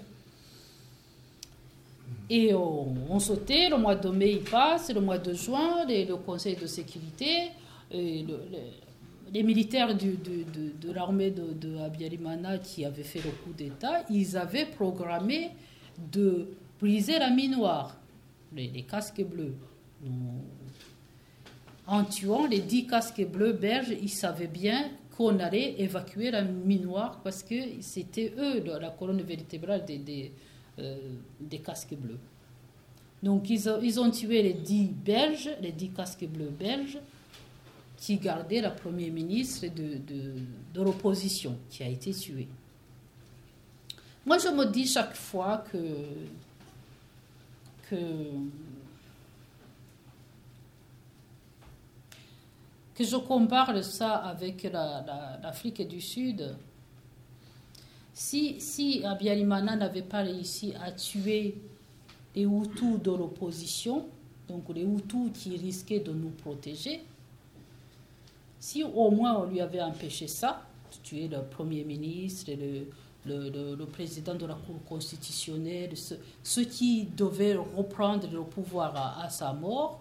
A: Et on, sautait, le mois de mai il passe, le mois de juin, le Conseil de sécurité, les militaires de, l'armée de, de qui avaient fait le coup d'État, ils avaient programmé de briser la mine noire, les, casques bleus. En tuant les dix casques bleus belges, ils savaient bien qu'on allait évacuer la mine noire parce que c'était eux la colonne vertébrale euh, des casques bleus. Donc ils ont, ils ont tué les dix belges, les dix casques bleus belges, qui gardaient la première ministre de, de, de l'opposition, qui a été tuée. Moi, je me dis chaque fois que, que que je compare ça avec la- la- l'Afrique du Sud, si, si Abiyarimana n'avait pas réussi à tuer les Hutus de l'opposition, donc les Hutus qui risquaient de nous protéger, si au moins on lui avait empêché ça, de tuer le Premier ministre le, le, président de la Cour constitutionnelle, ceux, qui devaient reprendre le pouvoir à- à sa mort,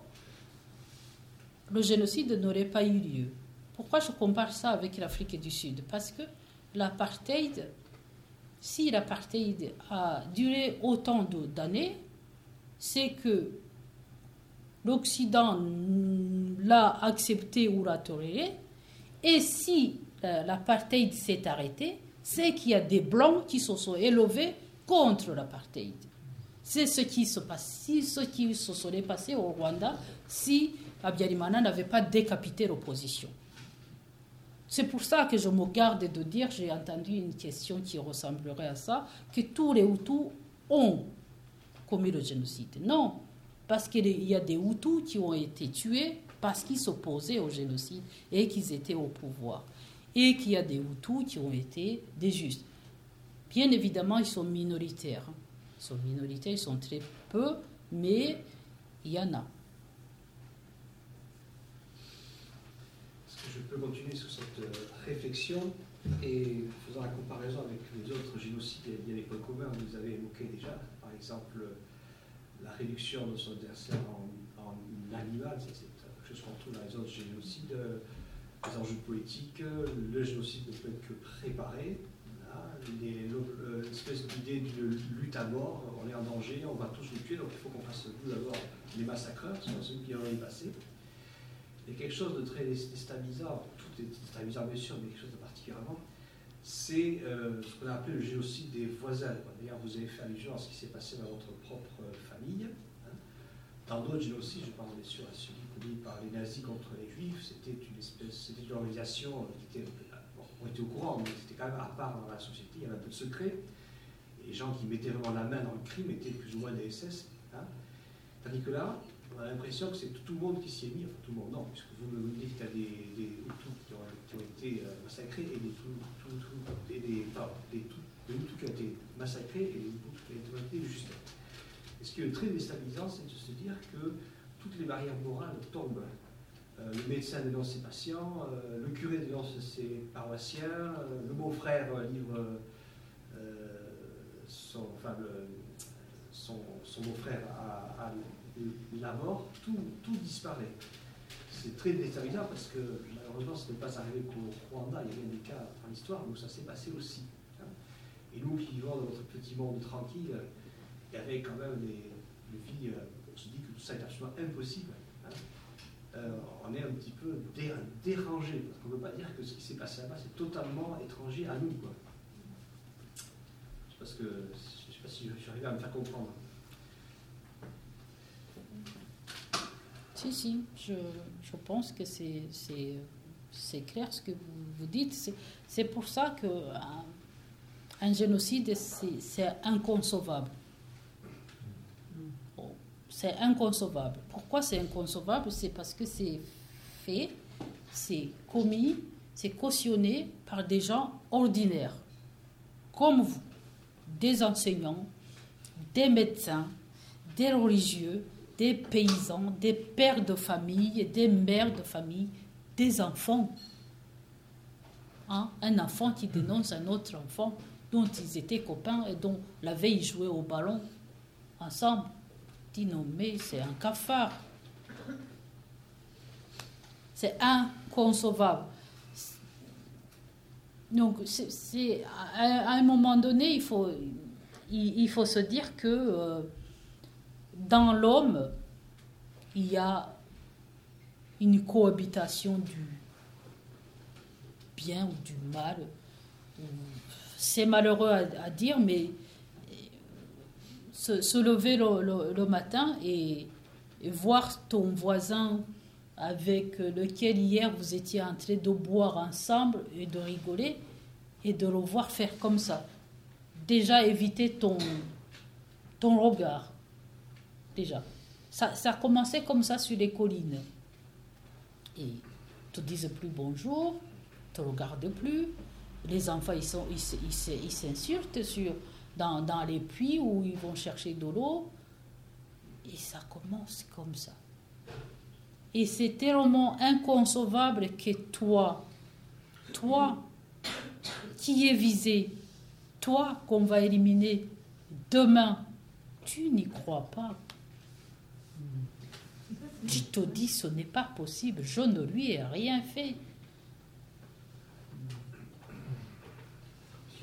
A: le génocide n'aurait pas eu lieu. Pourquoi je compare ça avec l'Afrique du Sud? Parce que l'apartheid, si l'apartheid a duré autant d'années, c'est que l'Occident l'a accepté ou l'a toléré, et si euh, l'apartheid s'est arrêté, c'est qu'il y a des Blancs qui se sont élevés contre l'apartheid. C'est ce qui se passe, ce qui se serait passé au Rwanda si Abiyarimana n'avait pas décapité l'opposition. C'est pour ça que je me garde de dire, j'ai entendu une question qui ressemblerait à ça, que tous les Hutus ont commis le génocide. Non, parce qu'il y a des Hutus qui ont été tués parce qu'ils s'opposaient au génocide et qu'ils étaient au pouvoir. Et qu'il y a des Hutus qui ont été des justes. Bien évidemment, ils sont minoritaires. Ils sont minoritaires, ils sont très peu, mais il y en a.
H: Est-ce que je peux continuer sur cette euh, réflexion et faisant la comparaison avec les autres génocides, a des points communs, vous avez évoqués déjà, par exemple la réduction de son adversaire en, en animal, ça, quelque chose qu'on trouve dans les autres génocides. Euh, les enjeux politiques, le génocide ne peut être que préparé. L'espèce d'idée d'une lutte à mort, on est en danger, on va tous nous tuer, donc il faut qu'on fasse nous d'abord les massacreurs, ce sont ceux qui ont est passé. Et quelque chose de très déstabilisant, tout est déstabilisant bien sûr, mais quelque chose de particulièrement, c'est euh, ce qu'on a appelé le génocide des voisins. D'ailleurs, vous avez fait allusion à ce qui s'est passé dans votre propre famille. Hein. Dans d'autres génocides, je parle bien sûr à celui par les nazis contre les juifs, c'était une espèce, c'était une organisation qui était, bon, on était au courant, mais c'était quand même à part dans la société, il y avait un peu de secret. Et les gens qui mettaient vraiment la main dans le crime étaient plus ou moins des SS. Hein. Tandis que là, on a l'impression que c'est tout le monde qui s'y est mis, enfin tout le monde, non, puisque vous me dites qu'il y a des, des Hutus qui ont, été euh, massacrés et des, Hutus qui ont été massacrés et des Hutus qui ont été juste. Et ce qui est très déstabilisant, c'est de se dire que toutes les barrières morales tombent. Euh, le médecin dénonce ses patients, euh, le curé dénonce ses paroissiens, euh, le beau-frère livre son, son, beau-frère à, la mort, tout, tout disparaît. C'est très déstabilisant parce que malheureusement, ce n'est pas arrivé qu'au Rwanda, il y a bien des cas dans l'histoire où ça s'est passé aussi. hein. Et nous qui vivons dans notre petit monde tranquille, il y avait quand même des, des vies, on se dit que tout ça est absolument impossible. hein. Euh, on est un petit peu dé- dérangé, parce qu'on ne peut pas dire que ce qui s'est passé là-bas, c'est totalement étranger à nous. Je ne sais, pas si je suis arrivé à me faire comprendre.
A: Si, si, je, pense que c'est, clair ce que vous, dites. C'est, pour ça que un, un génocide, c'est inconcevable. C'est inconcevable. Pourquoi c'est inconcevable? C'est parce que c'est fait, c'est commis, c'est cautionné par des gens ordinaires, comme vous, des enseignants, des médecins, des religieux, des paysans, des pères de famille, des mères de famille, des enfants. Hein, Un enfant qui dénonce un autre enfant dont ils étaient copains et dont la veille ils jouaient au ballon ensemble. Dit non, mais c'est un cafard. C'est inconcevable. Donc, c'est, à, un moment donné, il faut, il faut se dire que euh, dans l'homme, il y a une cohabitation du bien ou du mal. C'est malheureux à, à dire, mais se, lever le, matin et, voir ton voisin avec lequel hier vous étiez en train de boire ensemble et de rigoler et de le voir faire comme ça. Déjà éviter ton, ton regard. Déjà. Ça, ça a commencé comme ça sur les collines. Et te disent plus bonjour, te regardent plus. Les enfants, ils sont- ils ils ils s'insultent sur, dans, les puits où ils vont chercher de l'eau. Et ça commence comme ça. Et c'est tellement inconcevable que toi, toi, qui es visé, toi qu'on va éliminer demain, tu n'y crois pas. Tu te dis, ce n'est pas possible, je ne lui ai rien fait.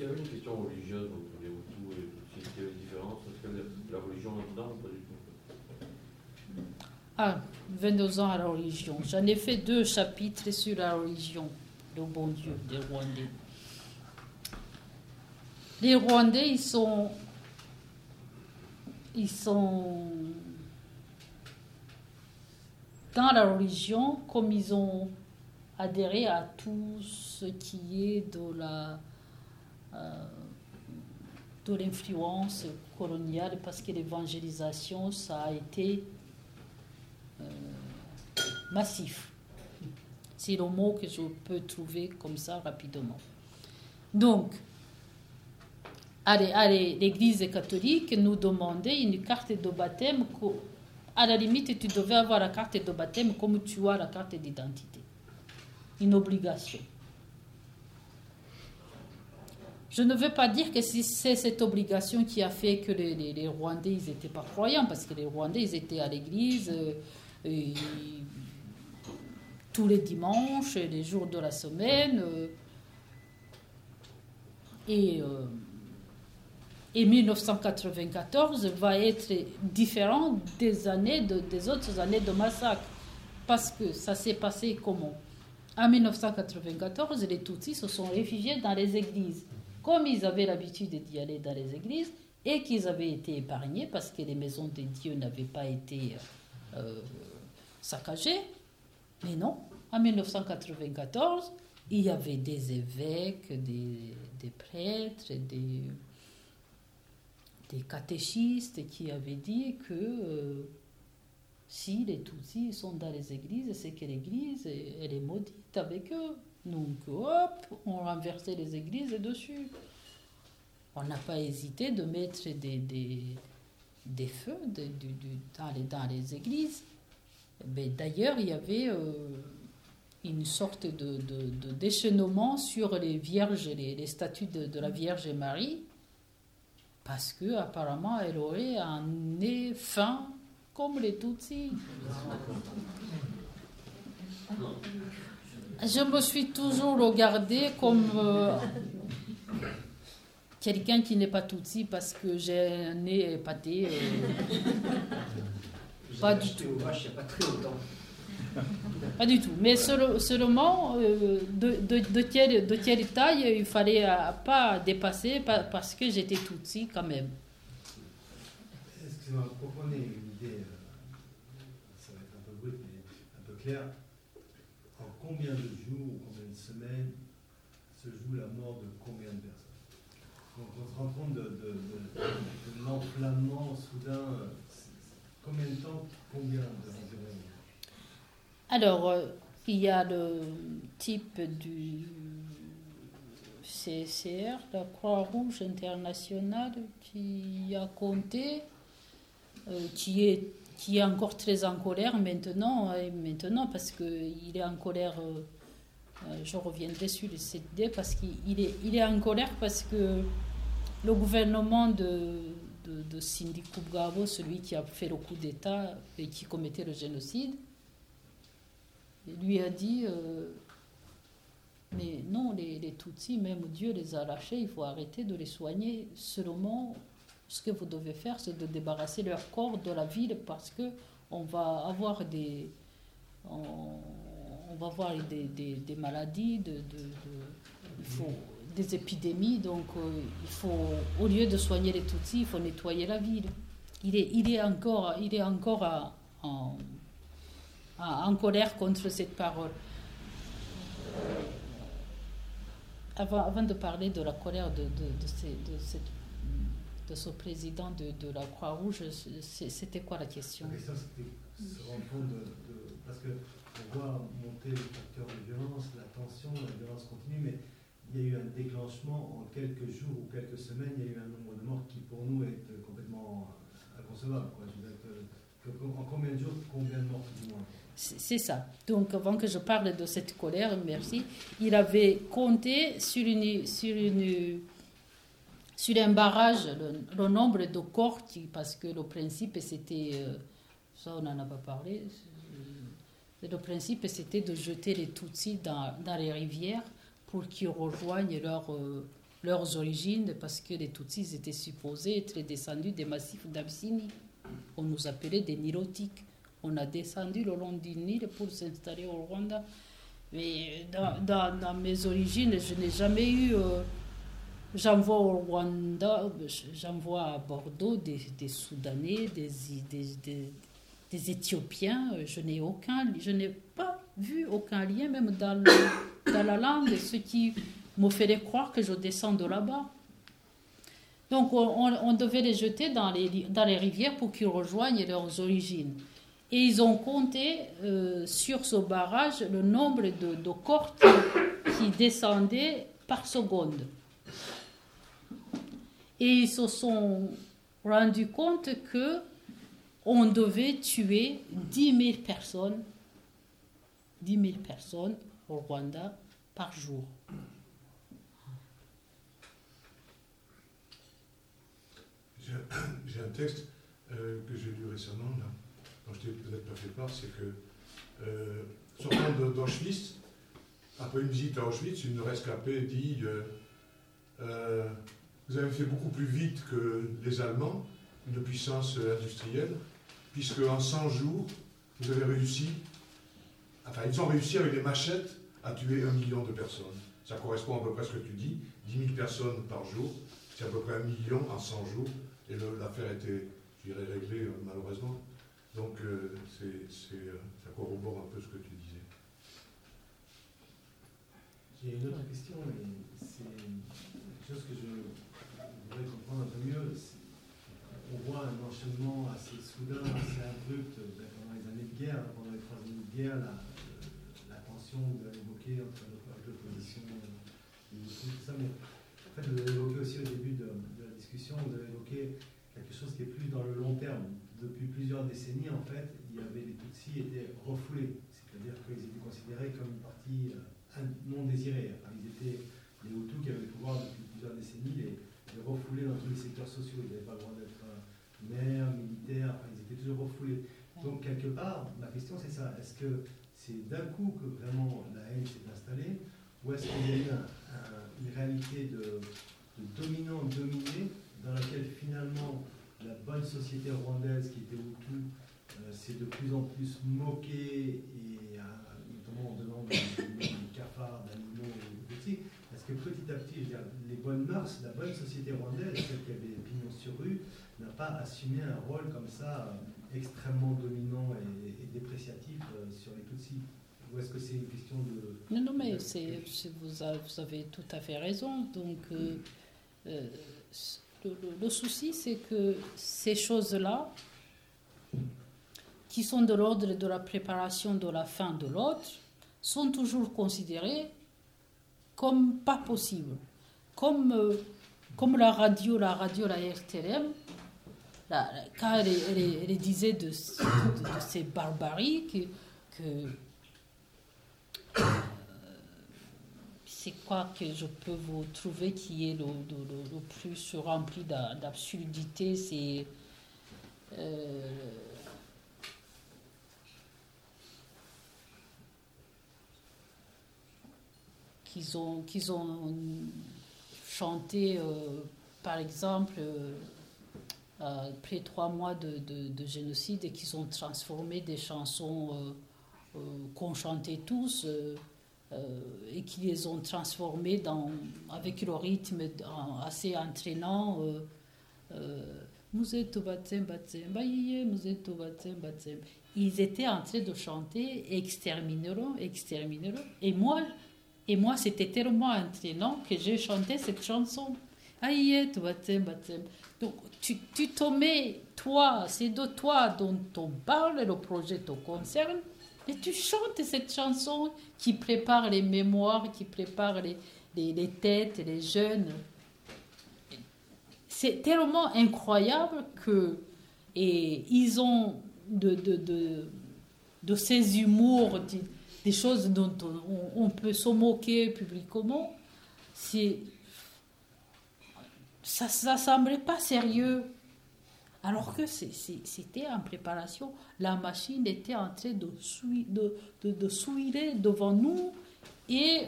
I: S'il y avait une question religieuse entre les Hutus et les Tutsis, est-ce qu'il y avait une différence Est-ce que la- religion ou pas du tout?
A: Ah, 22 ans à la religion. J'en ai fait deux chapitres sur la religion, le bon Dieu des Rwandais. Les Rwandais, ils sont. Ils sont. Dans la religion, comme ils ont adhéré à tout ce qui est de la. euh, de l'influence coloniale, parce que l'évangélisation, ça a été euh, massif. C'est le mot que je peux trouver comme ça rapidement. Donc, l'Église catholique nous demandait une carte de baptême. À la limite, tu devais avoir la carte de baptême comme tu as la carte d'identité. Une obligation. Je ne veux pas dire que c'est cette obligation qui a fait que les, Rwandais n'étaient pas croyants, parce que les Rwandais étaient à l'église, euh, et tous les dimanches, les jours de la semaine. euh, et, euh, et 1994 va être différent des années de- des autres années de massacre. Parce que ça s'est passé comment? En 1994, les Tutsis se sont réfugiés dans les églises. Comme ils avaient l'habitude d'y aller dans les églises et qu'ils avaient été épargnés parce que les maisons des dieux n'avaient pas été euh, saccagées. Mais non, en 1994, il y avait des évêques, des, prêtres, des, des catéchistes qui avaient dit que euh, si les Tutsis sont dans les églises, c'est que l'église, elle est maudite avec eux. Donc, hop, on renversait les églises dessus. On n'a pas hésité de mettre des, feux dans, les, églises. Mais D'ailleurs, il y avait euh, une sorte de, déchaînement sur les vierges, les, statues de, de la Vierge Marie, parce que apparemment elle aurait un nez fin comme les Tutsis. Je me suis toujours regardée comme euh, quelqu'un qui n'est pas Tutsi parce que j'ai un nez épaté. euh, Pas du
H: acheté au vache il n'y a pas très longtemps.
A: Pas du tout. Mais seul- seulement, euh, de, de, de, quelle, de quelle taille il fallait euh, pas dépasser pa- parce que j'étais Tutsi quand même.
G: Excusez-moi, comprenez une idée, euh, ça va être un peu brut, mais un peu clair. En combien de jours ou combien de semaines se joue la mort de combien de personnes Donc on se rend compte de, de- l'enflammement soudain. euh, Combien de temps Combien
A: Alors, euh, il y a le type du CCR, la Croix-Rouge internationale, qui a compté, euh, qui, est, qui est encore très en colère maintenant, et maintenant parce qu'il est en colère, euh, euh, je reviendrai sur cette idée, parce qu'il est, il est en colère parce que le gouvernement de, de, de Cindy celui qui a fait le coup d'État et qui commettait le génocide, lui a dit euh, Mais non, les, les Tutsis, même Dieu les a lâchés, il faut arrêter de les soigner. Seulement, ce que vous devez faire, c'est de débarrasser leur corps de la ville parce que on va avoir des. On, va avoir des, des, maladies, des épidémies. Donc, euh, il faut, au lieu de soigner les Tutsis, il faut nettoyer la ville. Il est, il est encore, il est encore à- en, colère contre cette parole. Avant, avant de parler de la colère de, de cette- de ce président de, de la Croix-Rouge, c'était quoi la question
G: La question c'était se rendre compte de, de- parce que on voit monter le facteur de violence, la tension, la violence continue, mais il y a eu un déclenchement en quelques jours ou quelques semaines, il y a eu un nombre de morts qui pour nous est euh, complètement inconcevable. Quoi. Je veux dire que- que- en combien de jours, combien de morts plus ou moins?
A: C'est c'est ça. Donc, avant que je parle de cette colère, merci, il avait compté sur, une, sur, une, sur un barrage le, nombre de corps, parce que le principe c'était, euh, ça on n'en a pas parlé, le principe c'était de jeter les Tutsis dans, les rivières pour qu'ils rejoignent euh, leurs origines, parce que les Tutsis étaient supposés être descendus des massifs d'Abyssinie. On nous appelait des Nilotiques. On a descendu le long du Nil pour s'installer au Rwanda. Mais dans mes origines, je n'ai jamais eu. euh, J'envoie au Rwanda, j'envoie à Bordeaux des, Soudanais, des, Éthiopiens. Je n'ai aucun, je n'ai pas vu aucun lien, même dans, la langue, ce qui me ferait croire que je descends de là-bas. Donc on, devait les jeter dans les, rivières pour qu'ils rejoignent leurs origines. Et ils ont compté euh, sur ce barrage le nombre de, de qui descendaient par seconde. Et ils se sont rendus compte que on devait tuer 10 000 personnes, 10 000 personnes au Rwanda par jour.
J: J'ai un texte euh, que j'ai lu récemment, dont je t'ai peut-être pas fait part, c'est que, euh, sortant d'Auschwitz, après une visite à Auschwitz, une rescapée dit euh, euh, Vous avez fait beaucoup plus vite que les Allemands, une puissance industrielle, puisque en 100 jours, vous avez réussi, enfin, ils ont réussi avec des machettes à tuer un million de personnes. Ça correspond à peu près à ce que tu dis 10 000 personnes par jour, c'est à peu près un million en 100 jours, et l'affaire était, je dirais, réglée euh, malheureusement. Donc, euh, euh, ça corrobore un peu ce que tu disais.
G: J'ai une autre question, et c'est quelque chose que je voudrais comprendre un peu mieux. On voit un enchaînement assez soudain, assez abrupt euh, pendant les années de guerre, hein, pendant les trois années de guerre, la, euh, tension que vous avez évoquée entre l'opposition et tout ça. Mais en fait, vous avez évoqué aussi au début de, la discussion, vous avez évoqué quelque chose qui est plus dans le long terme. Depuis plusieurs décennies, en fait, il y avait les Tutsis étaient refoulés, c'est-à-dire qu'ils étaient considérés comme une partie euh, non désirée. Ils étaient les Hutus qui avaient le pouvoir depuis plusieurs décennies, refoulés dans tous les secteurs sociaux. Ils n'avaient pas le droit d'être euh, maire, militaire, enfin, ils étaient toujours refoulés. Donc, quelque part, ma question c'est ça est-ce que c'est d'un coup que vraiment la haine s'est installée, ou est-ce qu'il y a eu un- un- une réalité de, de dominant-dominé dans laquelle finalement la bonne société rwandaise qui était Hutu euh, s'est de plus en plus moquée et notamment en donnant des, des cafards d'animaux aux Tutsis Est-ce que petit à petit, je veux dire, les bonnes mœurs, la bonne société rwandaise, celle qui avait pignon sur rue, n'a pas assumé un rôle comme ça euh, extrêmement dominant et, et dépréciatif euh, sur les Tutsis Ou est-ce que c'est une question de...
A: Non, non, mais c'est- vous, a- vous avez tout à fait raison. Donc, euh, euh, le, le- le souci, c'est que ces choses-là, qui sont de l'ordre de la préparation de la fin de l'autre, sont toujours considérées comme pas possibles. Comme, euh, comme la radio, la radio, la RTLM, la- la- quand elle, disait de, ces barbaries que, que c'est quoi que je peux vous trouver qui est le, plus rempli d'a- d'absurdité C'est. euh, qu'ils ont, qu'ils ont chanté, euh, par exemple, euh, euh, après trois mois de, de- de génocide et qu'ils ont transformé des chansons euh, qu'on chantait tous. et qui les ont transformés dans, avec le rythme assez entraînant. Ils étaient en train de chanter exterminero, exterminero. Et moi, et moi c'était tellement entraînant que j'ai chanté cette chanson. Aïe, batsem. Donc tu, tu te mets, toi, c'est de toi dont on parle, le projet te concerne, et tu chantes cette chanson qui prépare les mémoires, qui prépare les, les, têtes, les jeunes. C'est tellement incroyable que. Et ils ont de, de, de, ces humours, des choses dont on, peut se moquer publiquement. C'est. Ça ne semblait pas sérieux. Alors que c'était en préparation, la machine était en train de, de, souiller devant nous et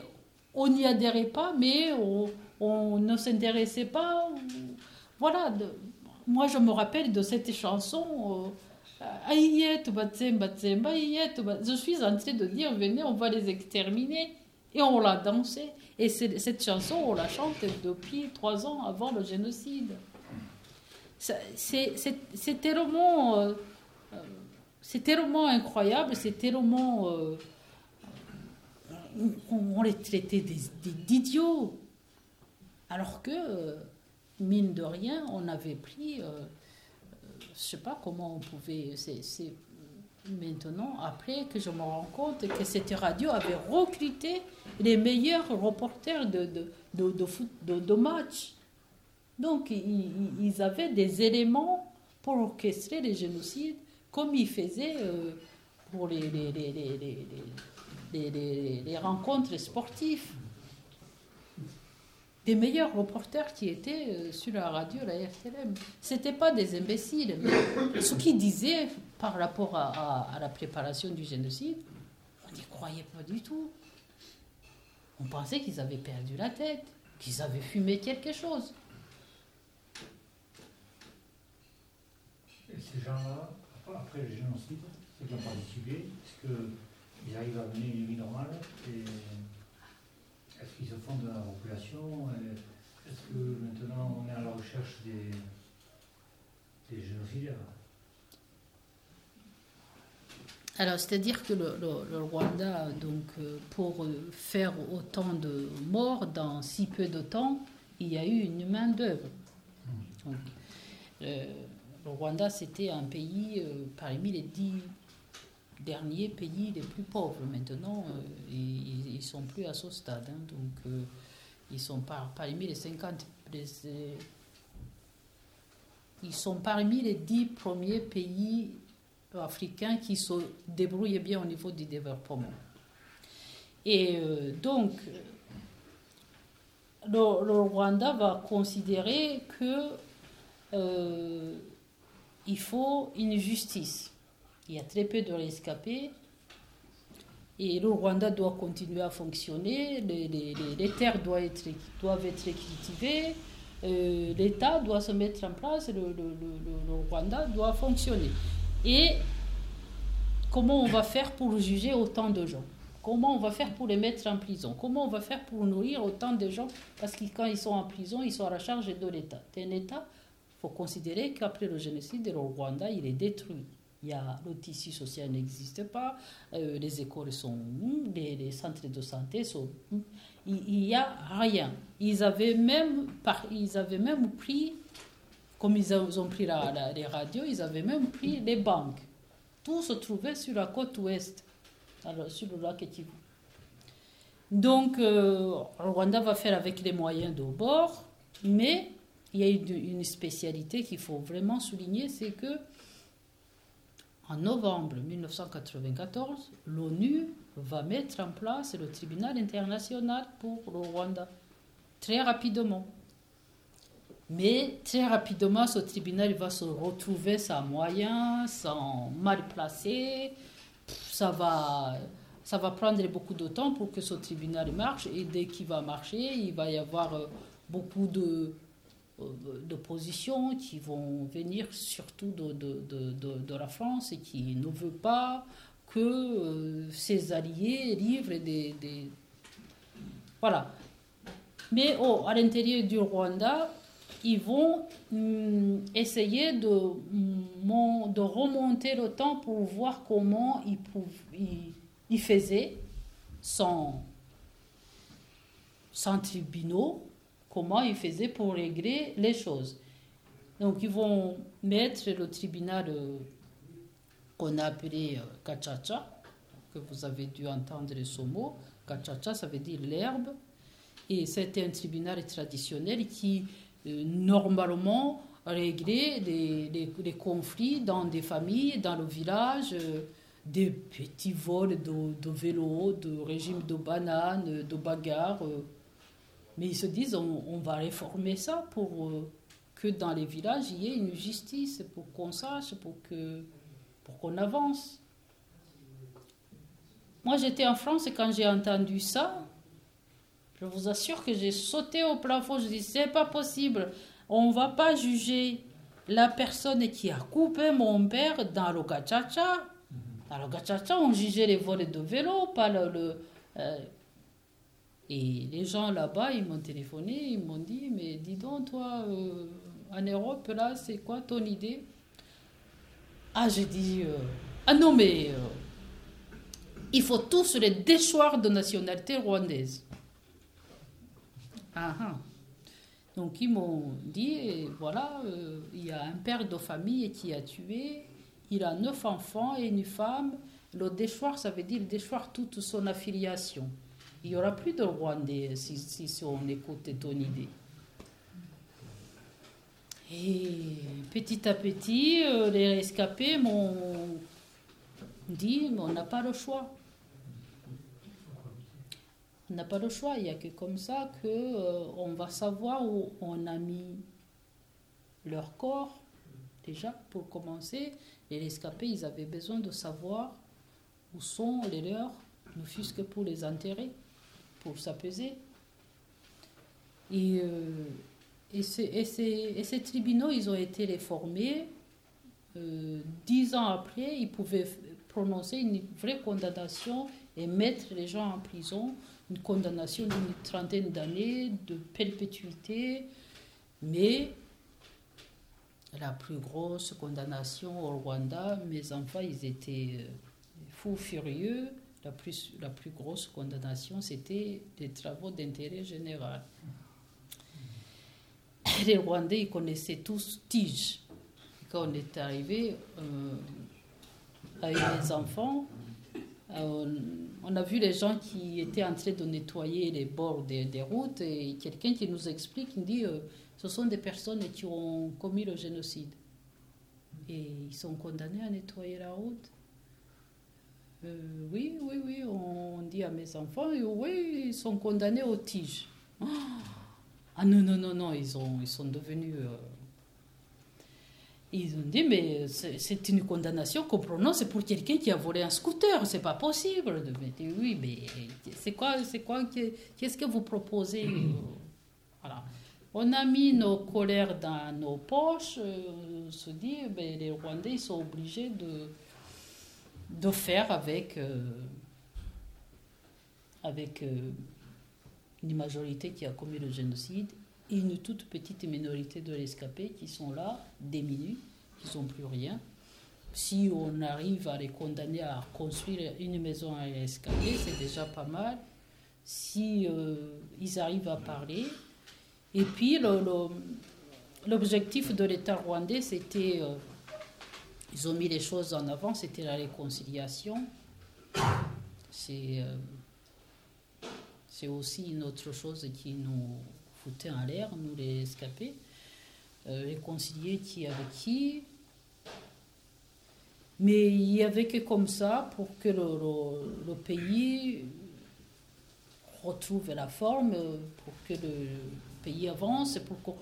A: on n'y adhérait pas, mais on, ne s'intéressait pas. Voilà, moi je me rappelle de cette chanson. euh, Je suis en train de dire, venez, on va les exterminer. Et on l'a dansé. Et cette chanson, on la chante depuis trois ans avant le génocide. C'est tellement, euh, euh, tellement incroyable, c'est tellement. euh, on, les traitait d'idiots. Alors que, euh, mine de rien, on avait pris. Je sais pas comment on pouvait. C'est maintenant, après, que je me rends compte que cette radio avait recruté les meilleurs reporters de, de, de, de, matchs. Donc, ils, avaient des éléments pour orchestrer les génocides, comme ils faisaient euh, pour les, les- les- les rencontres sportives. Des meilleurs reporters qui étaient euh, sur la radio, la RTLM. Ce n'étaient pas des imbéciles, mais ce qu'ils disaient par rapport à, la préparation du génocide, On n'y croyait pas du tout. On pensait qu'ils avaient perdu la tête, qu'ils avaient fumé quelque chose.
K: Et ces gens-là, après le génocide, ceux qui ont participé, est-ce qu'ils arrivent à mener une vie normale Est-ce qu'ils se font de la population Est-ce que maintenant on est à la recherche des, des génocidaires
A: Alors, c'est-à-dire que le, le- le Rwanda, donc, euh, pour euh, faire autant de morts dans si peu de temps, il y a eu une main-d'œuvre. Donc, euh, le Rwanda, c'était un pays euh, parmi les dix derniers pays les plus pauvres. Maintenant, euh, ils ne sont plus à ce stade. hein. donc, euh, ils sont par, parmi les 50. les, euh, ils sont parmi les dix premiers pays africains qui se débrouillent bien au niveau du développement. Et euh, donc, le, le Rwanda va considérer que euh, il faut une justice. Il y a très peu de rescapés. Et le Rwanda doit continuer à fonctionner, les, terres doivent être, doivent être cultivées, euh, l'État doit se mettre en place, le Rwanda doit fonctionner. Et comment on va faire pour juger autant de gens? Comment on va faire pour les mettre en prison? Comment on va faire pour nourrir autant de gens? Parce que quand ils sont en prison, ils sont à la charge de l'État. C'est un État, il faut considérer qu'après le génocide, le Rwanda, il est détruit. Il y a, le tissu social n'existe pas, euh, les écoles sont, les, les centres de santé sont, il n'y a rien. Ils avaient même, ils avaient même pris, comme ils ont pris la- les radios, ils avaient même pris les banques. Tout se trouvait sur la côte ouest, sur le lac Kivu. Donc, euh, Rwanda va faire avec les moyens de bord, mais il y a une spécialité qu'il faut vraiment souligner, c'est que en novembre 1994, l'ONU va mettre en place le tribunal international pour le Rwanda, très rapidement. Mais très rapidement, ce tribunal va se retrouver sans moyens, sans mal placé. Ça va, ça va prendre beaucoup de temps pour que ce tribunal marche. Et dès qu'il va marcher, il va y avoir euh, beaucoup de, d'opposition qui vont venir surtout de, de, de, de- la France et qui ne veut pas que euh, ses alliés livrent des, des- Voilà. Mais oh, à l'intérieur du Rwanda, ils vont hum, essayer de, de remonter le temps pour voir comment ils, ils, ils faisaient sans, sans tribunaux, comment ils faisaient pour régler les choses. Donc ils vont mettre le tribunal euh, qu'on a appelé euh, Kachacha, que vous avez dû entendre ce mot. Kachacha, ça veut dire l'herbe. Et c'était un tribunal traditionnel qui, euh, normalement, réglait les, conflits dans des familles, dans le village, euh, des petits vols de, de vélos, de régimes de bananes, de bagarres. Mais ils se disent, on, va réformer ça pour euh, que dans les villages, il y ait une justice, pour qu'on sache, pour que pour qu'on avance. Moi, j'étais en France et quand j'ai entendu ça, je vous assure que j'ai sauté au plafond. Je dis, c'est pas possible. On va pas juger la personne qui a coupé mon père dans le gachacha. Dans le gachacha, on jugeait les volets de vélo, pas le. le, euh, et les gens là-bas, ils m'ont téléphoné, ils m'ont dit, mais dis donc, toi, euh, en Europe, là, c'est quoi ton idée? Ah, j'ai dit, euh, ah non, mais euh, il faut tous les déchoir de nationalité rwandaise. Ah, ah. Donc ils m'ont dit, voilà, il y a un père de famille qui a tué, il a neuf enfants et une femme. Le déchoir, ça veut dire déchoir toute son affiliation. Il n'y aura plus de Rwandais si, on écoute ton idée. Et petit à petit, euh, les rescapés m'ont dit, on n'a pas le choix. On n'a pas le choix, il n'y a que comme ça que euh, va savoir où on a mis leur corps. Déjà, pour commencer, les rescapés, ils avaient besoin de savoir où sont les leurs ne fût-ce que pour les enterrer, pour s'apaiser. Et, euh, et, ces, tribunaux, ils ont été réformés. Euh, dix ans après, ils pouvaient prononcer une vraie condamnation et mettre les gens en prison, une condamnation d'une trentaine d'années, de perpétuité. Mais la plus grosse condamnation au Rwanda, mes enfants, ils étaient euh, fous furieux. La plus, la plus grosse condamnation, c'était des travaux d'intérêt général. Les Rwandais, ils connaissaient tous Tige. Quand on est arrivé euh, avec les enfants, euh, on a vu les gens qui étaient en train de nettoyer les bords des, des routes et quelqu'un qui nous explique, il dit euh, ce sont des personnes qui ont commis le génocide. Et ils sont condamnés à nettoyer la route. Euh, oui, oui, oui, on dit à mes enfants, oui, ils sont condamnés au tige. Ah non, non, non, non, ils, ont, ils sont devenus... Euh, ils ont dit, mais c'est une condamnation qu'on prononce pour quelqu'un qui a volé un scooter, c'est pas possible. Oui, mais c'est quoi, c'est quoi, qu'est-ce que vous proposez Voilà. On a mis nos colères dans nos poches, on se dit, ben, les Rwandais ils sont obligés de, faire avec, euh, avec euh, une majorité qui a commis le génocide et une toute petite minorité de rescapés qui sont là, démunis, qui n'ont plus rien. Si on arrive à les condamner à construire une maison à rescapés, c'est déjà pas mal. Si euh, ils arrivent à parler, et puis, l'objectif de l'État rwandais, c'était, ils ont mis les choses en avant, c'était la réconciliation. C'est, euh, c'est aussi une autre chose qui nous foutait en l'air, nous les escapés. Euh, réconcilier qui avec qui. Mais il y avait que comme ça pour que le, pays retrouve la forme, pour que le pays avance, pour qu'on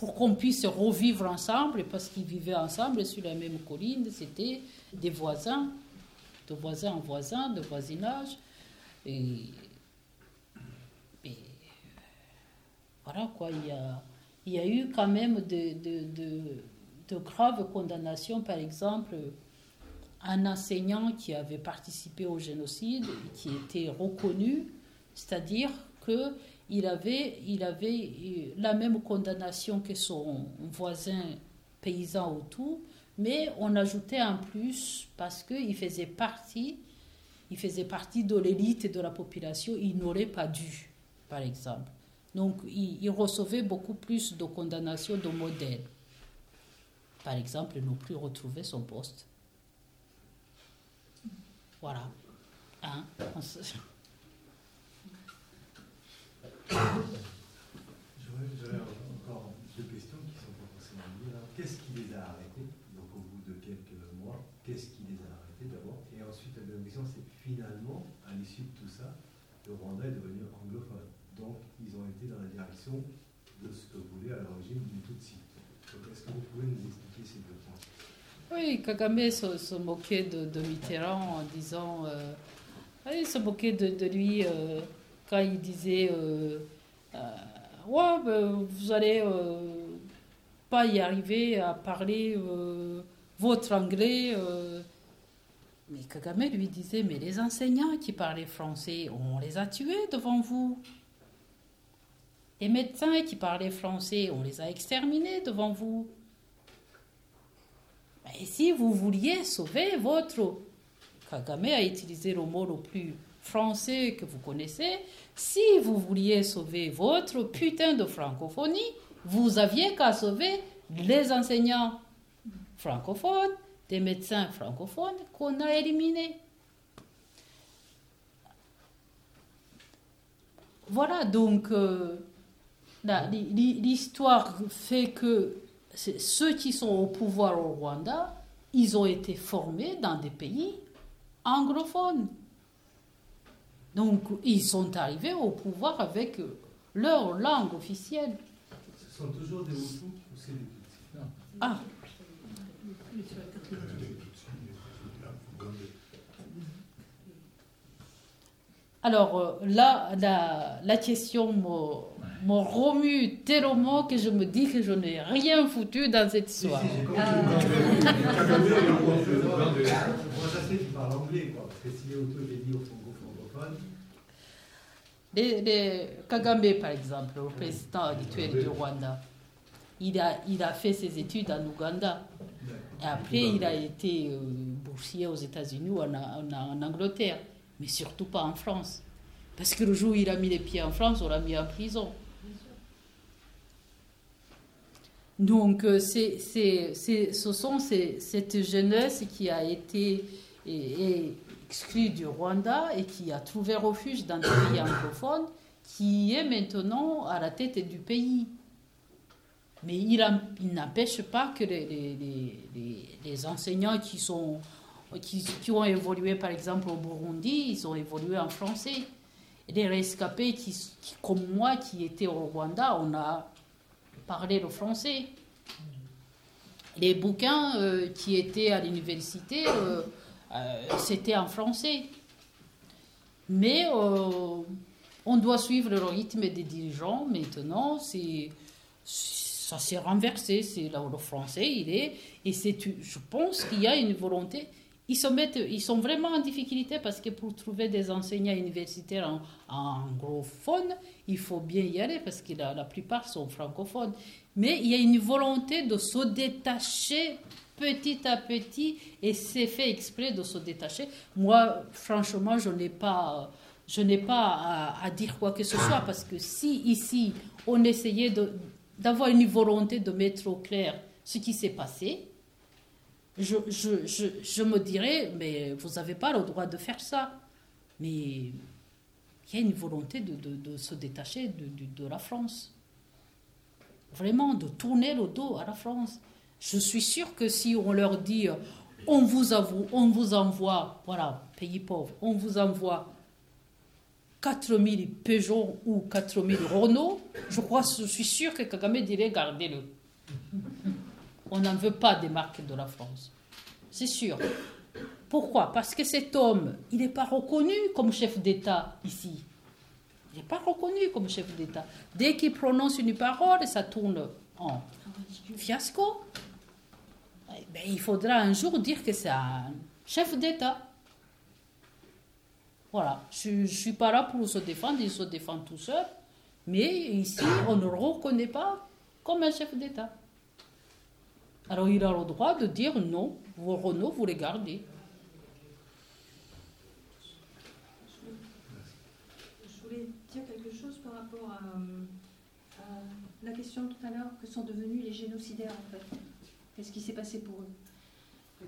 A: qu'on puisse revivre ensemble, parce qu'ils vivaient ensemble sur la même colline, c'était des voisins, de voisin en voisin, de voisinage. Et, voilà quoi, il y a, il y a eu quand même de, de, de, de graves condamnations, par exemple, un enseignant qui avait participé au génocide, qui était reconnu, c'est-à-dire que il avait, il avait la même condamnation que son voisin paysan autour, mais on ajoutait en plus parce qu'il faisait partie, il faisait partie de l'élite de la population, il n'aurait pas dû, par exemple. Donc il, il, recevait beaucoup plus de condamnations de modèles. Par exemple, ne plus retrouver son poste. Voilà. Hein?
G: J'aurais encore deux questions qui sont pas forcément liées. Qu'est-ce qui les a arrêtés Donc au bout de quelques mois, qu'est-ce qui les a arrêtés d'abord? Et ensuite la deuxième question, c'est finalement, à l'issue de tout ça, le Rwanda est devenu anglophone. Donc ils ont été dans la direction de ce que voulait à l'origine du Tutsi. Donc est-ce que vous pouvez nous expliquer ces deux points?
A: Oui, Kagame se, moquait de, Mitterrand en disant... Euh, se moquait de, de lui... Euh, quand il disait euh, euh, Ouais, ben, vous allez euh, pas y arriver à parler votre anglais. Mais Kagame lui disait Mais les enseignants qui parlaient français, on les a tués devant vous. Les médecins qui parlaient français, on les a exterminés devant vous. Et si vous vouliez sauver votre... Kagame a utilisé le mot le plus français que vous connaissez, si vous vouliez sauver votre putain de francophonie, vous aviez qu'à sauver les enseignants francophones, des médecins francophones qu'on a éliminés. Voilà, donc euh, l'histoire fait que ceux qui sont au pouvoir au Rwanda, ils ont été formés dans des pays anglophones. Donc, ils sont arrivés au pouvoir avec leur langue officielle.
G: Ce sont toujours des Hutus ou c'est des Tutsis
A: Ah Alors euh, là, la, la question me, me remue tellement que je me dis que je n'ai rien foutu dans cette histoire.
G: Que si
A: Kagame, par exemple, le président actuel du Rwanda, il a, il a fait ses études en Ouganda. Et après, il a été euh, boursier aux États-Unis ou en, en- en Angleterre, mais surtout pas en France. Parce que le jour où il a mis les pieds en France, on l'a mis en prison. Donc, euh, c'est, c'est, c'est- ce sont ces- cette jeunesse qui a été et- et exclue du Rwanda et qui a trouvé refuge dans des pays anglophones, qui est maintenant à la tête du pays. Mais il, n'empêche pas que les, enseignants qui, sont, qui, ont évolué, par exemple, au Burundi, ils ont évolué en français. Les rescapés, qui, qui- comme moi, qui étaient au Rwanda, on a parlé le français. Les bouquins euh, qui étaient à l'université, euh, euh, c'était en français. Mais euh, on doit suivre le rythme des dirigeants maintenant. Ça s'est renversé. C'est là où le français il est. Et je pense qu'il y a une volonté. Ils, sont vraiment en difficulté parce que pour trouver des enseignants universitaires en, anglophone, il faut bien y aller parce que la plupart sont francophones. Mais il y a une volonté de se détacher petit à petit et c'est fait exprès de se détacher. Moi, franchement, je n'ai pas, je n'ai pas à, dire quoi que ce soit parce que si ici on essayait d'avoir une volonté de mettre au clair ce qui s'est passé, je, me dirais, mais vous n'avez pas le droit de faire ça. Mais il y a une volonté de, se détacher de la France. Vraiment, de tourner le dos à la France. Je suis sûre que si on leur dit, euh, on vous avoue, on vous envoie, voilà, pays pauvre, on vous envoie 4000 Peugeot ou 4000 Renault, je crois, je suis sûre que Kagame dirait, gardez-le. On n'en veut pas des marques de la France. C'est sûr. Pourquoi? Parce que cet homme, il n'est pas reconnu comme chef d'État ici. Il n'est pas reconnu comme chef d'État. Dès qu'il prononce une parole, ça tourne en fiasco. Ben, il faudra un jour dire que c'est un chef d'État. Voilà, je ne suis pas là pour se défendre, il se défend tout seul. Mais ici, on ne le reconnaît pas comme un chef d'État. Alors il a le droit de dire non, vos Renault, vous les gardez.
B: Je voulais dire quelque chose par rapport à, à la question tout à l'heure, que sont devenus les génocidaires en fait Qu'est-ce qui s'est passé pour eux Euh,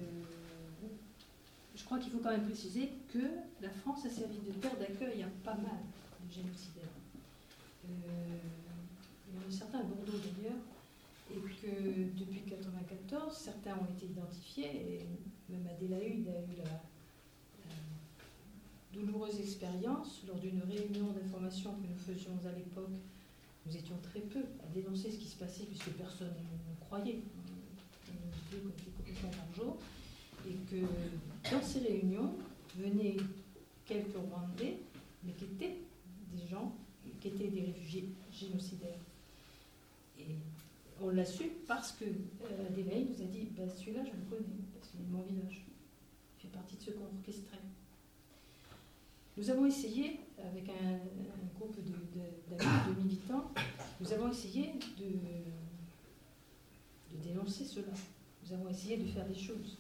B: Je crois qu'il faut quand même préciser que la France a servi de terre d'accueil à pas mal de génocidaires. Euh, il y en a certains à Bordeaux d'ailleurs, et que depuis 1994, certains ont été identifiés, et même Adélaïde a eu la, la douloureuse expérience lors d'une réunion d'information que nous faisions à l'époque. Nous étions très peu à dénoncer ce qui se passait puisque personne ne croyait. Et que dans ces réunions venaient quelques Rwandais, mais qui étaient des gens, qui étaient des réfugiés génocidaires. Et on l'a su parce que euh, Adélaïde nous a dit bah, celui-là, je le connais, parce qu'il est de mon village. Il fait partie de ceux qu'on orchestrait. Nous avons essayé, avec un, groupe de, de, militants, nous avons essayé de dénoncer cela. Nous avons essayé de faire des choses.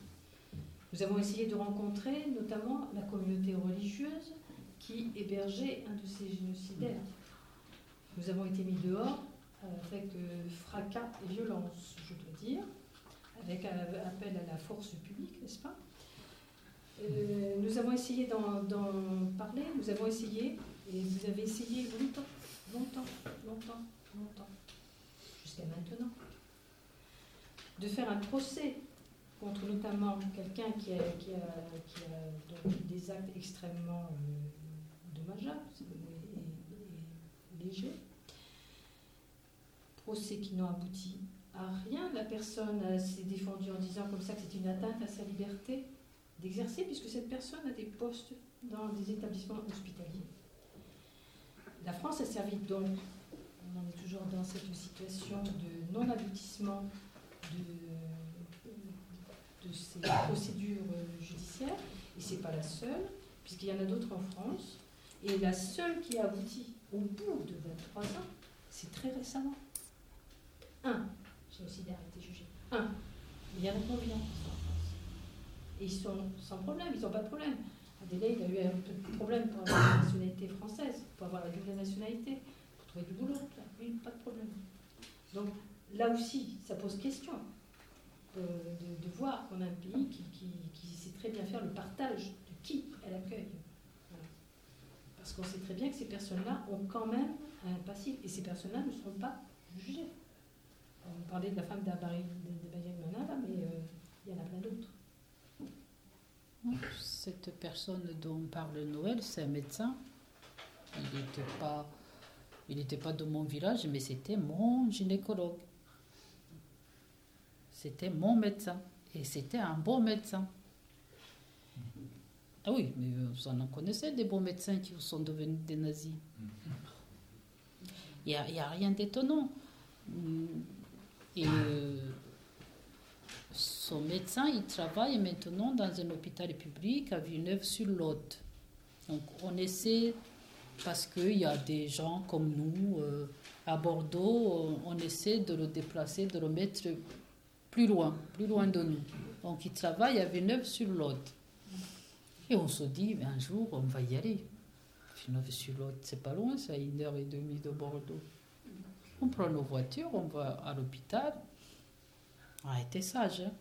B: Nous avons essayé de rencontrer notamment la communauté religieuse qui hébergeait un de ces génocidaires. Nous avons été mis dehors avec euh, fracas et violence, je dois dire, avec appel à la force publique, n'est-ce pas? Euh, Nous avons essayé d'en parler, nous avons essayé, et vous avez essayé longtemps, longtemps, longtemps, longtemps, jusqu'à maintenant, de faire un procès contre notamment quelqu'un qui a, qui des actes extrêmement euh, dommageables et, et- et légers procès qui n'ont abouti à rien. La personne euh, s'est défendue en disant comme ça que c'est une atteinte à sa liberté d'exercer, puisque cette personne a des postes dans des établissements hospitaliers. la France a servi donc, on en est toujours dans cette situation de non-aboutissement de, ces procédures judiciaires, et c'est pas la seule, puisqu'il y en a d'autres en France, et la seule qui a abouti au bout de 23 ans, c'est très récemment. Un, j'ai aussi été jugé. Un. Il y en a combien en France Et ils sont sans problème, ils n'ont pas de problème. Adélaïde a eu un peu de problème pour avoir la nationalité française, pour avoir la double nationalité, pour trouver du boulot. Oui, pas de problème. Donc là aussi, ça pose question de, de, voir qu'on a un pays qui, sait très bien faire le partage de qui elle accueille. Parce qu'on sait très bien que ces personnes-là ont quand même un passif, et ces personnes-là ne seront pas jugées. On parlait de la femme d'Abari Mana, mais euh, il y en a plein d'autres.
A: Cette personne dont parle Noël, c'est un médecin. Il n'était pas, il pas de mon village, mais c'était mon gynécologue. C'était mon médecin. Et c'était un bon médecin. Ah oui, mais vous en connaissez des bons médecins qui sont devenus des nazis. Il n'y a, rien d'étonnant. Et euh, son médecin, il travaille maintenant dans un hôpital public à Villeneuve-sur-Lot. Donc on essaie, parce qu'il y a des gens comme nous euh, à Bordeaux, on essaie de le déplacer, de le mettre plus loin, plus loin de nous. Donc il travaille à Villeneuve-sur-Lot. Et on se dit, un jour, on va y aller. Villeneuve-sur-Lot, c'est pas loin, c'est à une heure et demie de Bordeaux. On prend nos voitures, on va à l'hôpital. On a été sage. Hein.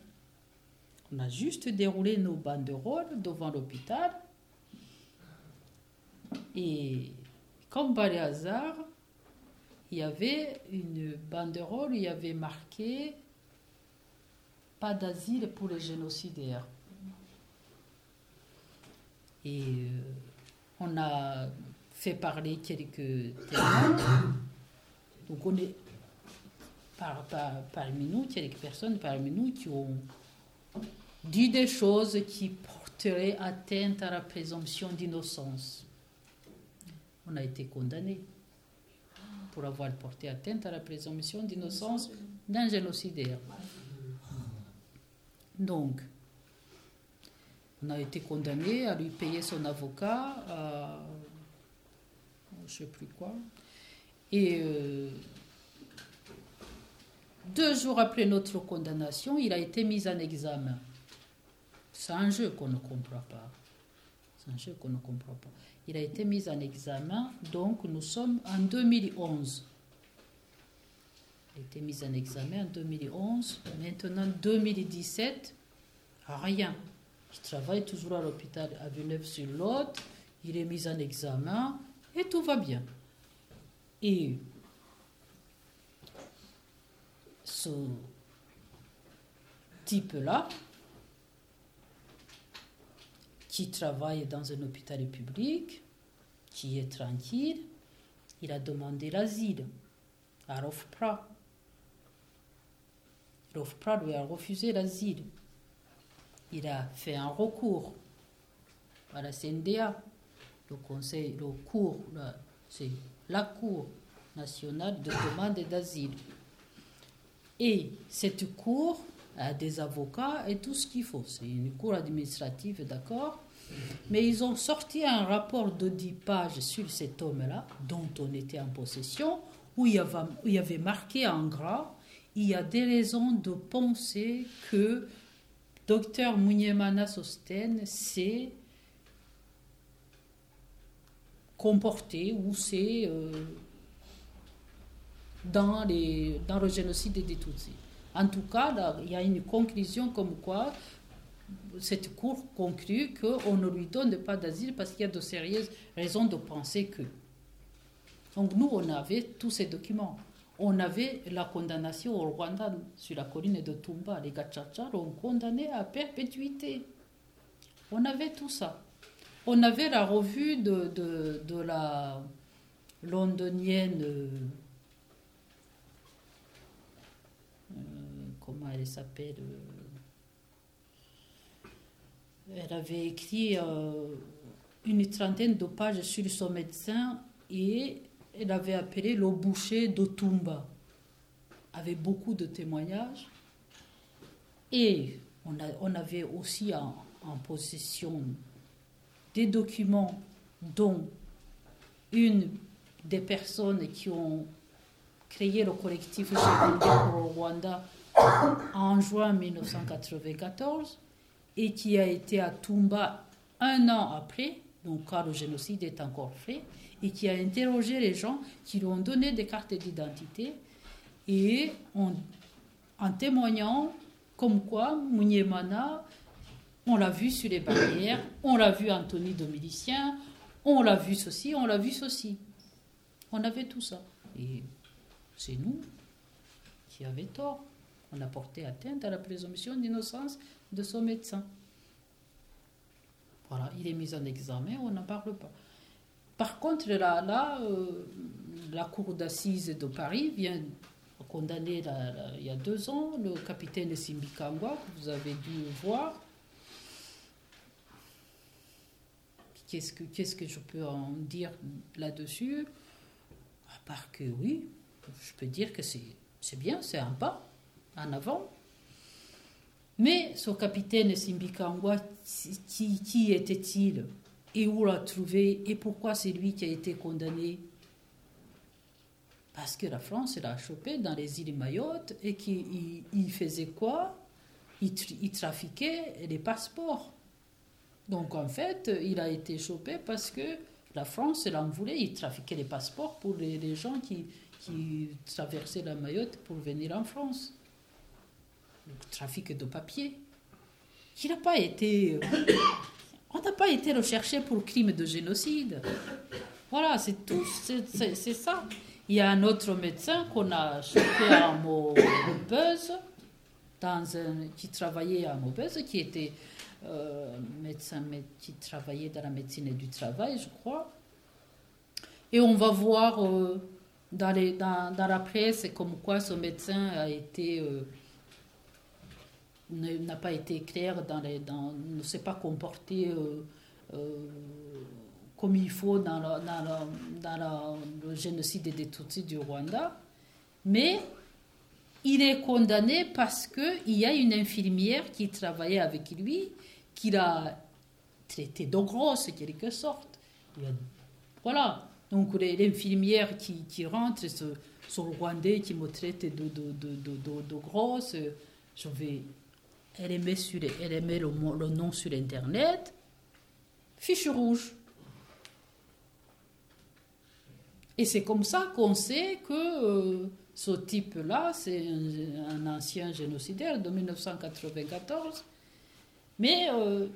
A: On a juste déroulé nos banderoles devant l'hôpital. Et comme par hasard, il y avait une banderole, il y avait marqué pas d'asile pour les génocidaires. Et euh, on a fait parler quelques témoins. Donc on est par, par, parmi nous, quelques personnes parmi nous qui ont dit des choses qui porteraient atteinte à la présomption d'innocence. On a été condamnés pour avoir porté atteinte à la présomption d'innocence d'un génocidaire. Donc, on a été condamné à lui payer son avocat, je ne sais plus quoi. Et euh, deux jours après notre condamnation, il a été mis en examen. C'est un jeu qu'on ne comprend pas. C'est un jeu qu'on ne comprend pas. Il a été mis en examen, donc nous sommes en 2011. Été mis en examen en 2011. Maintenant, 2017, rien. Il travaille toujours à l'hôpital à Villeneuve-sur-Lot. Il est mis en examen et tout va bien. Et ce type-là, qui travaille dans un hôpital public, qui est tranquille, il a demandé l'asile à Rofpra. Rofpra lui a refusé l'asile il a fait un recours à la CNDA, le conseil, le cours, c'est la Cour nationale de demande d'asile. Et cette cour a des avocats et tout ce qu'il faut. C'est une cour administrative, d'accord Mais ils ont sorti un rapport de 10 pages sur cet homme-là, dont on était en possession, où il y avait marqué en gras il y a des raisons de penser que Docteur Munyemana Sosten s'est comporté ou c'est euh, dans le génocide des Tutsis. En tout cas, il y a une conclusion comme quoi cette Cour conclut qu'on ne lui donne pas d'asile parce qu'il y a de sérieuses raisons de penser que. Donc nous, on avait tous ces documents on avait la condamnation au Rwanda sur la colline de Tumba. Les Gachacha l'ont condamné à perpétuité. On avait tout ça. On avait la revue de, la londonienne. Euh, comment elle s'appelle euh, Elle avait écrit euh, une trentaine de pages sur son médecin et elle avait appelé le boucher d'Otumba, avec beaucoup de témoignages. Et on, avait aussi en, possession des documents dont une des personnes qui ont créé le collectif pour Rwanda en juin 1994 et qui a été à Tumba un an après, donc quand le génocide est encore fait, et qui a interrogé les gens qui lui ont donné des cartes d'identité et en, témoignant comme quoi Munyemana, on l'a vu sur les barrières, on l'a vu Anthony de milicien, on l'a vu ceci, on l'a vu ceci. On avait tout ça. Et c'est nous qui avions tort. On a porté atteinte à la présomption d'innocence de son médecin. Voilà, il est mis en examen, on n'en parle pas. Par contre, là, euh, la cour d'assises de Paris vient condamner il y a deux ans le capitaine Simbikangwa, que vous avez dû voir. Qu'est-ce que, je peux en dire là-dessus? À part que oui, je peux dire que c'est, bien, c'est un pas en avant. Mais ce capitaine Simbikangwa, qui, qui était-il? Et où l'a trouvé Et pourquoi c'est lui qui a été condamné Parce que la France l'a chopé dans les îles Mayotte et qu'il il faisait quoi? Il, il trafiquait les passeports. Donc en fait, il a été chopé parce que la France l'en voulait. Il trafiquait les passeports pour les, les gens qui, qui traversaient la Mayotte pour venir en France. Le trafic de papier. Il n'a pas été. On n'a pas été recherché pour crime de génocide. Voilà, c'est tout. c'est- ça. Il y a un autre médecin qu'on a chopé à Maubeuge, dans un, qui travaillait à Maubeuge, qui était euh, médecin qui travaillait dans la médecine et du travail, je crois. Et on va voir euh, dans, les, dans, dans la presse comme quoi ce médecin a été euh, n'a pas été clair dans les, dans, ne s'est pas comporté euh, euh, comme il faut dans, dans, dans le génocide des Tutsis du Rwanda, mais il est condamné parce qu'il y a une infirmière qui travaillait avec lui, qui l'a traité de grosse, quelque sorte. Voilà. Donc l'infirmière qui, qui rentre, ce, Rwandais qui me traite de, de, de- de grosse, je vais... Elle met, sur, elle le, nom sur Internet, fiche rouge. Et c'est comme ça qu'on sait que euh, ce type-là, c'est un, ancien génocidaire de 1994. Mais euh,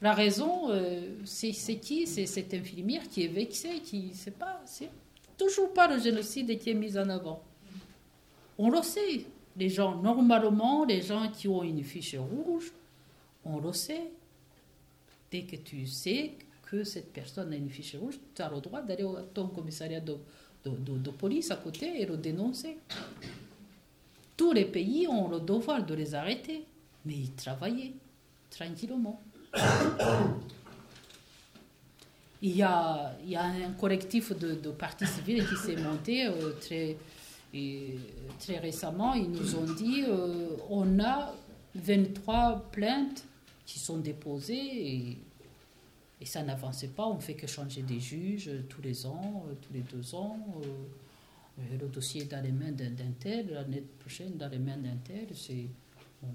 A: la raison, euh, c'est c'est qui? C'est cette infirmière qui est vexée, qui c'est pas, c'est toujours pas le génocide qui est mis en avant. On le sait. Les gens, normalement, les gens qui ont une fiche rouge, on le sait. Dès que tu sais que cette personne a une fiche rouge, tu as le droit d'aller à ton commissariat de, police à côté et le dénoncer. Tous les pays ont le devoir de les arrêter, mais ils travaillaient tranquillement. Il y a, un collectif de, partis civils qui s'est monté euh, très, et, très récemment. Ils nous ont dit euh, on a 23 plaintes qui sont déposées et, ça n'avançait pas. On fait que changer des juges tous les ans, euh, tous les deux ans. euh, euh, le dossier est dans les mains d'un tel, l'année prochaine dans les mains d'un tel. C'est, on ne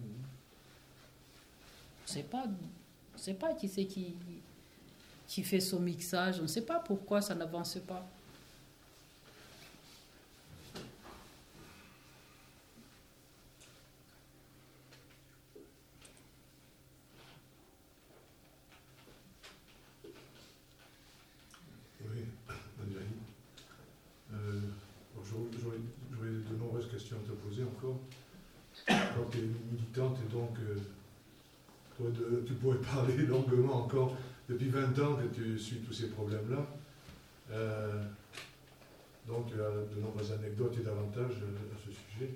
A: sait pas, sait pas qui c'est qui, qui fait son mixage. On ne sait pas pourquoi ça n'avance pas.
J: Oui, Adjani. Euh, alors, j'aurais- J'aurais j'aurais de nombreuses questions Quand tu es militante et donc euh, de- tu pourrais parler longuement encore depuis 20 ans que tu suis tous ces problèmes-là. Euh, donc tu as de nombreuses anecdotes et davantage euh, à ce sujet.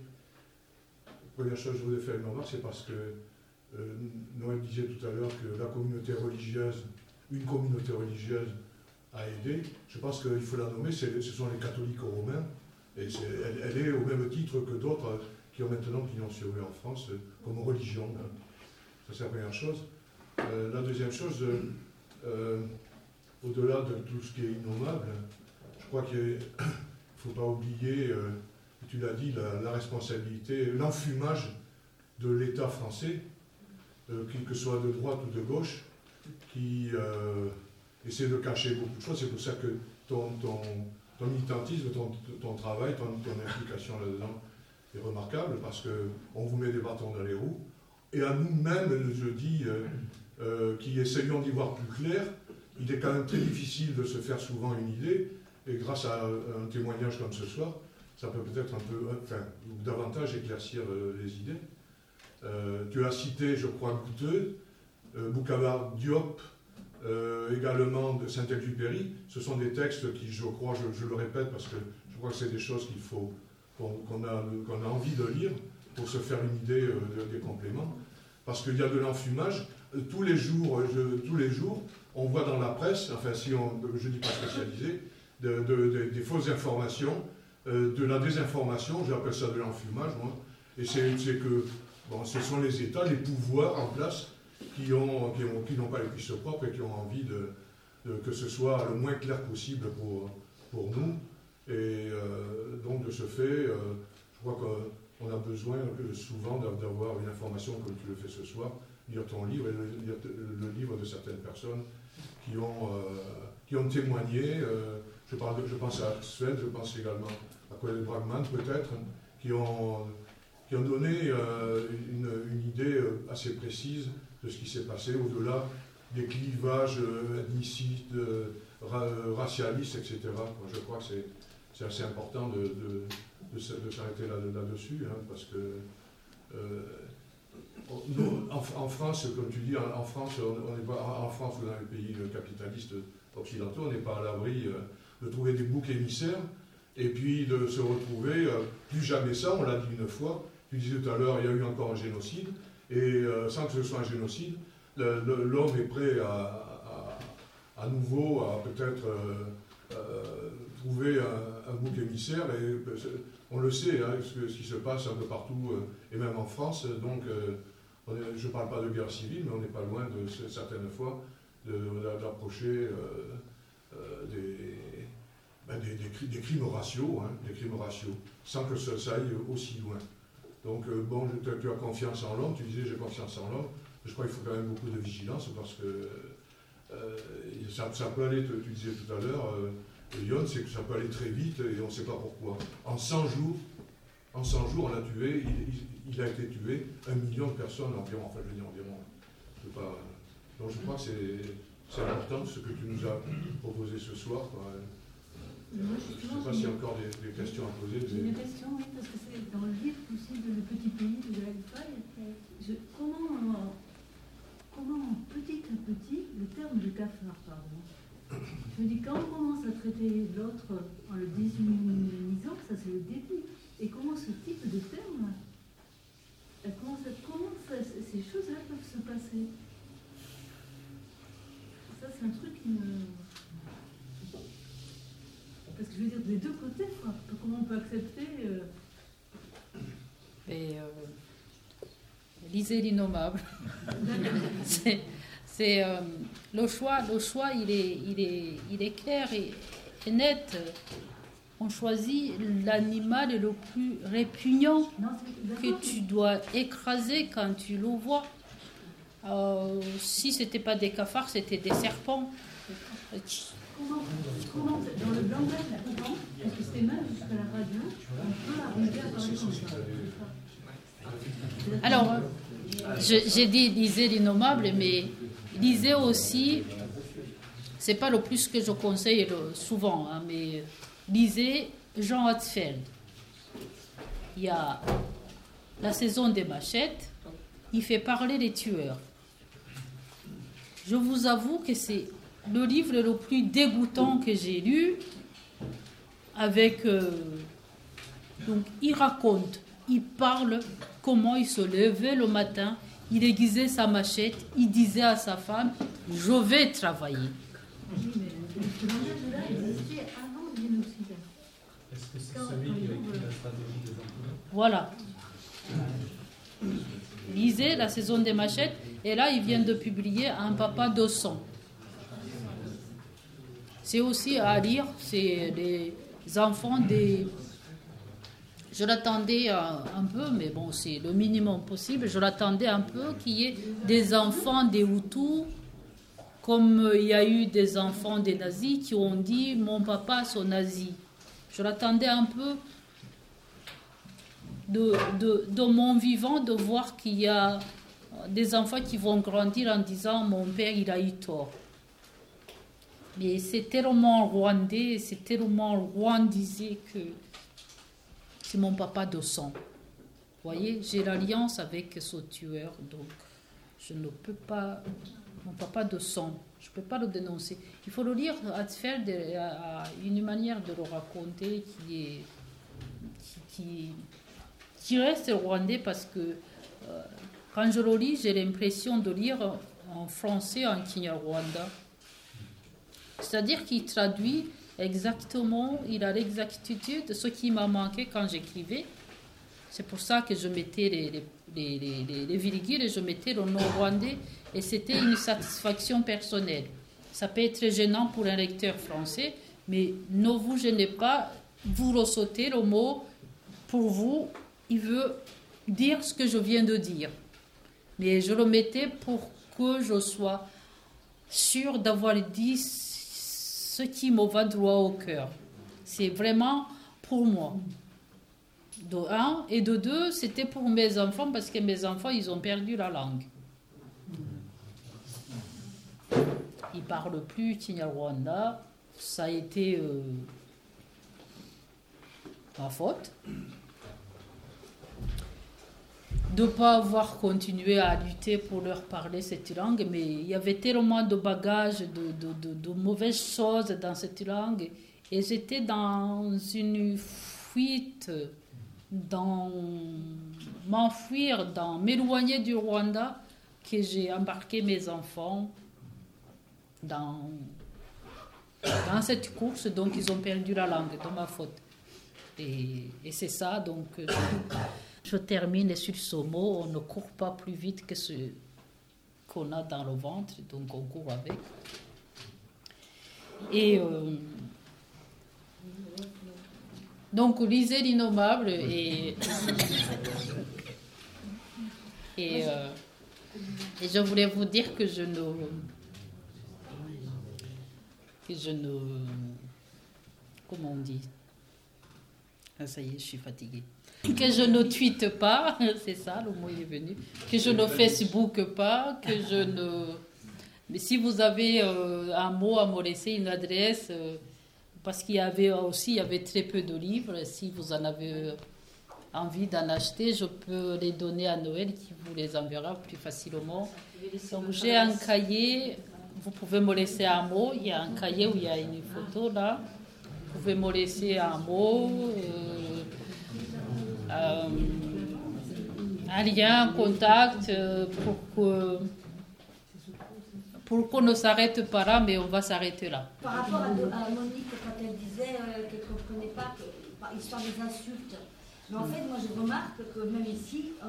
J: Première chose que je voulais faire une remarque, c'est parce que euh, Noël disait tout à l'heure que la communauté religieuse, une communauté religieuse, a aidé. Je pense qu'il faut la nommer, ce sont les catholiques romains. Et elle, est au même titre que d'autres qui ont maintenant pignon sur rue en France, comme religion. Hein. Ça, c'est la première chose. la deuxième chose, au-delà de tout ce qui est innommable, je crois qu'il ne faut pas oublier, tu l'as dit, la responsabilité, l'enfumage de l'État français, euh, que soit de droite ou de gauche, qui euh, essaie de cacher beaucoup de choses. C'est pour ça que ton, militantisme, ton, travail, ton, implication là-dedans est remarquable, parce qu'on vous met des bâtons dans les roues. Et à nous-mêmes, je dis, euh, qui essayons d'y voir plus clair, il est quand même très difficile de se faire souvent une idée, et grâce à un témoignage comme ce soir, ça peut peut-être un peu, enfin, davantage éclaircir les idées. Euh, tu as cité, je crois, Gouteux, euh, Boukavar Diop, euh, également de Saint-Exupéry. Ce sont des textes qui, je crois, je, le répète parce que je crois que c'est des choses qu'il faut, qu'on a, qu'on a envie de lire pour se faire une idée des compléments. Parce qu'il y a de l'enfumage. tous les jours, tous les jours, on voit dans la presse, enfin si on, je ne dis pas spécialisé, des fausses informations, de la désinformation, j'appelle ça de l'enfumage, moi. Et c'est que Bon, ce sont les États, les pouvoirs en place qui n'ont qui qui pas les cuisses propres et qui ont envie de, que ce soit le moins clair possible pour, pour nous. Et euh, donc, de ce fait, euh, je crois qu'on a besoin souvent d'avoir une information comme tu le fais ce soir, lire ton livre et lire le, livre de certaines personnes qui ont, euh, qui ont témoigné. je, pense à Suède, je pense également à Colette Bragman peut-être, qui ont qui ont donné une, idée assez précise de ce qui s'est passé au-delà des clivages ethnicides, racialistes, etc. je crois que c'est assez important de, s'arrêter là-dessus, hein, parce que en, France, comme tu dis, en, France, on, est pas, en France ou dans les pays capitalistes occidentaux, on n'est pas à l'abri de trouver des boucs émissaires et puis de se retrouver, plus jamais ça, on l'a dit une fois, tu disais tout à l'heure, il y a eu encore un génocide, et euh, sans que ce soit un génocide, l'homme est prêt à, à, nouveau à peut-être euh, euh, trouver un, bouc émissaire, et on le sait, hein, ce, qui se passe un peu partout, et même en France, donc je ne parle pas de guerre civile, mais on n'est pas loin de certaines fois d'approcher ben, des, crimes raciaux, hein, des crimes sans que ça aille aussi loin. Donc, euh, bon, tu as confiance en l'homme, tu disais j'ai confiance en l'homme. Je crois qu'il faut quand même beaucoup de vigilance parce que euh, ça, peut aller, tu disais tout à l'heure, euh, Lyon, c'est que ça peut aller très vite et on ne sait pas pourquoi. En 100 jours, en 100 jours, on a tué, il, a été tué un million de personnes environ, enfin je veux dire environ. Pas, donc je crois que c'est important ce que tu nous as proposé ce soir. Je ne sais pas s'il y a encore des, questions à poser.
C: J'ai une question, oui, parce que c'est dans le livre aussi de Le Petit Pays de la comment, comment petit à petit, le terme de cafard, pardon, je me dis, quand on commence à traiter l'autre en le déshumanisant, ça c'est le début. Et comment ce type de terme, comment, comment ces choses-là peuvent se passer? Ça c'est un truc qui me... Parce que je veux dire, des deux côtés, quoi. Comment on peut accepter. Euh...
A: Et, euh, lisez l'innommable. c'est euh, le choix. Le choix, il est, il est, il est clair et, net. On choisit l'animal le plus répugnant que tu dois écraser quand tu le vois. Euh, si c'était pas des cafards, c'était des serpents. Alors, j'ai dit lisez l'innommable, mais lisez aussi, c'est pas le plus que je conseille souvent, hein, mais lisez Jean Hatzfeld. Il y a la saison des machettes, il fait parler les tueurs. Je vous avoue que c'est le livre le plus dégoûtant que j'ai lu, avec. Euh, donc, il raconte, il parle comment il se levait le matin, il aiguisait sa machette, il disait à sa femme Je vais travailler.
L: des
A: Voilà. Lisez La saison des machettes. Et là, il vient de publier Un papa de sang. C'est aussi à lire. C'est les enfants des. Je l'attendais euh, un peu, mais bon, c'est le minimum possible. Je l'attendais un peu qu'il y ait des enfants des Hutus, comme il y a eu des enfants des nazis qui ont dit Mon papa, sont nazi. Je l'attendais un peu de, de, de mon vivant de voir qu'il y a des enfants qui vont grandir en disant mon père il a eu tort. Mais c'est tellement rwandais, c'est tellement rwandisé que c'est mon papa de sang. Vous voyez, j'ai l'alliance avec ce tueur, donc je ne peux pas, mon papa de sang, je ne peux pas le dénoncer. Il faut le lire à- à une manière de le raconter qui est qui reste rwandais parce que euh, quand je le lis, j'ai l'impression de lire en français en Kinyarwanda. C'est-à-dire qu'il traduit exactement, il a l'exactitude de ce qui m'a manqué quand j'écrivais. C'est pour ça que je mettais les, les, les, les- les- les virgules et je mettais le nom rwandais et c'était une satisfaction personnelle. Ça peut être gênant pour un lecteur français, mais ne vous gênez pas, vous ressautez le mot, pour vous, il veut dire ce que je viens de dire. Mais je le mettais pour que je sois sûre d'avoir dit ce qui me droit au cœur. C'est vraiment pour moi. De un, et de deux, c'était pour mes enfants parce que mes enfants, ils ont perdu la langue. Ils parlent plus Kinyarwanda. Ça a été euh, ma faute de ne pas avoir continué à lutter pour leur parler cette langue, mais il y avait tellement de bagages, de, de, de- mauvaises choses dans cette langue, et j'étais dans une fuite, dans m'enfuir, dans m'éloigner du Rwanda, que j'ai embarqué mes enfants dans, dans cette course, donc ils ont perdu la langue, de ma faute. Et, et c'est ça, donc euh, je termine sur ce mot, on ne court pas plus vite que ce qu'on a dans le ventre, donc on court avec. Et euh, donc lisez l'innommable et, et, euh, et je voulais vous dire que je ne que je ne comment on dit? Ah, ça y est, je suis fatiguée. Que je ne tweete pas, c'est ça, le mot est venu. Que je ne Facebook pas, que je ne. Mais si vous avez euh, un mot à me laisser, une adresse, euh, parce qu'il y avait aussi il y avait très peu de livres, si vous en avez envie d'en acheter, je peux les donner à Noël qui vous les enverra plus facilement. J'ai un cahier, vous pouvez me laisser un mot, il y a un cahier où il y a une photo là. Vous pouvez me laisser un mot, euh, euh, un lien, un contact euh, pour que pour qu'on ne s'arrête pas là, mais on va s'arrêter là.
D: Par rapport à, Monique, quand elle disait euh, qu'elle ne comprenait pas, que, histoire des insultes. Mais en fait, moi, je remarque que même ici, euh,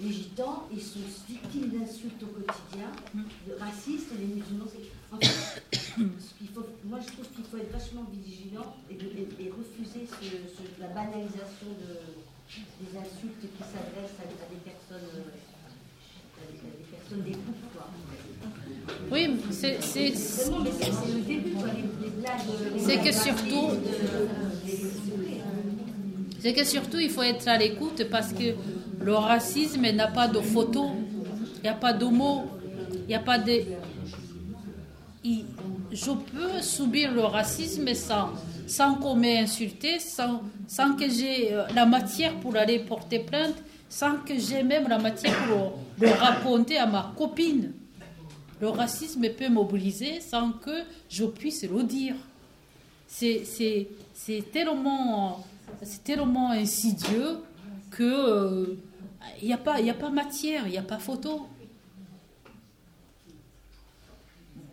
D: les gitans, ils sont victimes d'insultes au quotidien, de racistes, les musulmans. En fait, moi, je trouve qu'il faut être vachement vigilant et, refuser la banalisation de, des insultes qui s'adressent à, à des personnes. euh, à des, à des personnes des groupes, quoi.
A: Oui, c'est-
D: le début, quoi, les, les blagues. les
A: C'est que surtout-
D: rapides,
A: c'est que surtout il faut être à l'écoute parce que le racisme n'a pas de photo, il n'y a pas de mots, il n'y a pas de. il- je peux subir le racisme sans, sans qu'on m'ait insulté, sans, que j'ai euh, la matière pour aller porter plainte, sans que j'ai même la matière pour le raconter à ma copine. Le racisme peut mobiliser sans que je puisse le dire. C'est, tellement, tellement insidieux que il n'y a, y a pas matière, il n'y a pas photo.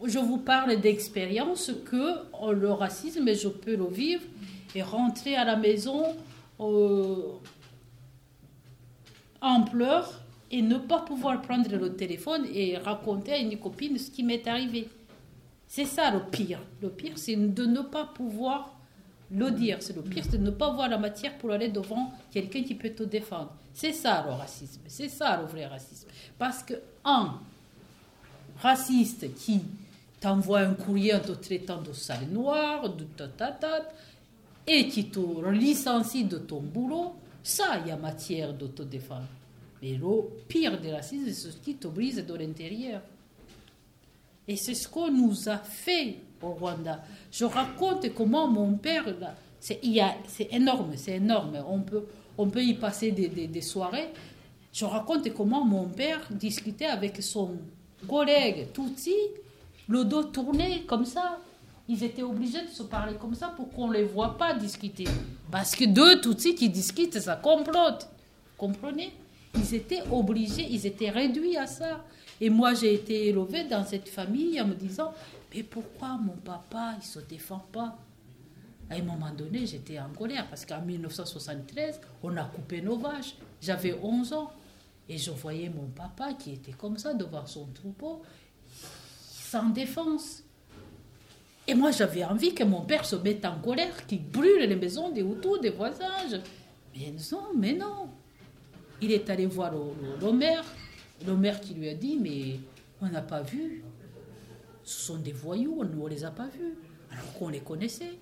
A: Je vous parle d'expérience que euh, le racisme, je peux le vivre et rentrer à la maison euh, en pleurs et ne pas pouvoir prendre le téléphone et raconter à une copine ce qui m'est arrivé. C'est ça le pire. Le pire, c'est de ne pas pouvoir le dire. C'est le pire, c'est de ne pas avoir la matière pour aller devant quelqu'un qui peut te défendre. C'est ça le racisme. C'est ça le vrai racisme. Parce que un raciste qui t'envoie un courrier en te traitant de sale noir, de ta et qui te licencie de ton boulot, ça, il y a matière défendre. Mais le pire des racistes, c'est ce qui te brise de l'intérieur. Et c'est ce qu'on nous a fait au Rwanda. Je raconte comment mon père, c'est énorme, c'est énorme. On peut, on peut y passer des, des, des, soirées. Je raconte comment mon père discutait avec son collègue Tutsi, le dos tourné comme ça. Ils étaient obligés de se parler comme ça pour qu'on ne les voit pas discuter. Parce que deux Tutsis qui discutent, ça complote. Comprenez? Ils étaient obligés, ils étaient réduits à ça. Et moi, j'ai été élevée dans cette famille en me disant, mais pourquoi mon papa, il ne se défend pas? À un moment donné, j'étais en colère parce qu'en 1973, on a coupé nos vaches. J'avais 11 ans. Et je voyais mon papa qui était comme ça devant son troupeau, sans défense. Et moi, j'avais envie que mon père se mette en colère, qu'il brûle les maisons des Hutus, des voisins. Mais non, mais non. Il est allé voir le, le maire, le maire qui lui a dit, mais on n'a pas vu. Ce sont des voyous, on ne les a pas vus, alors qu'on les connaissait.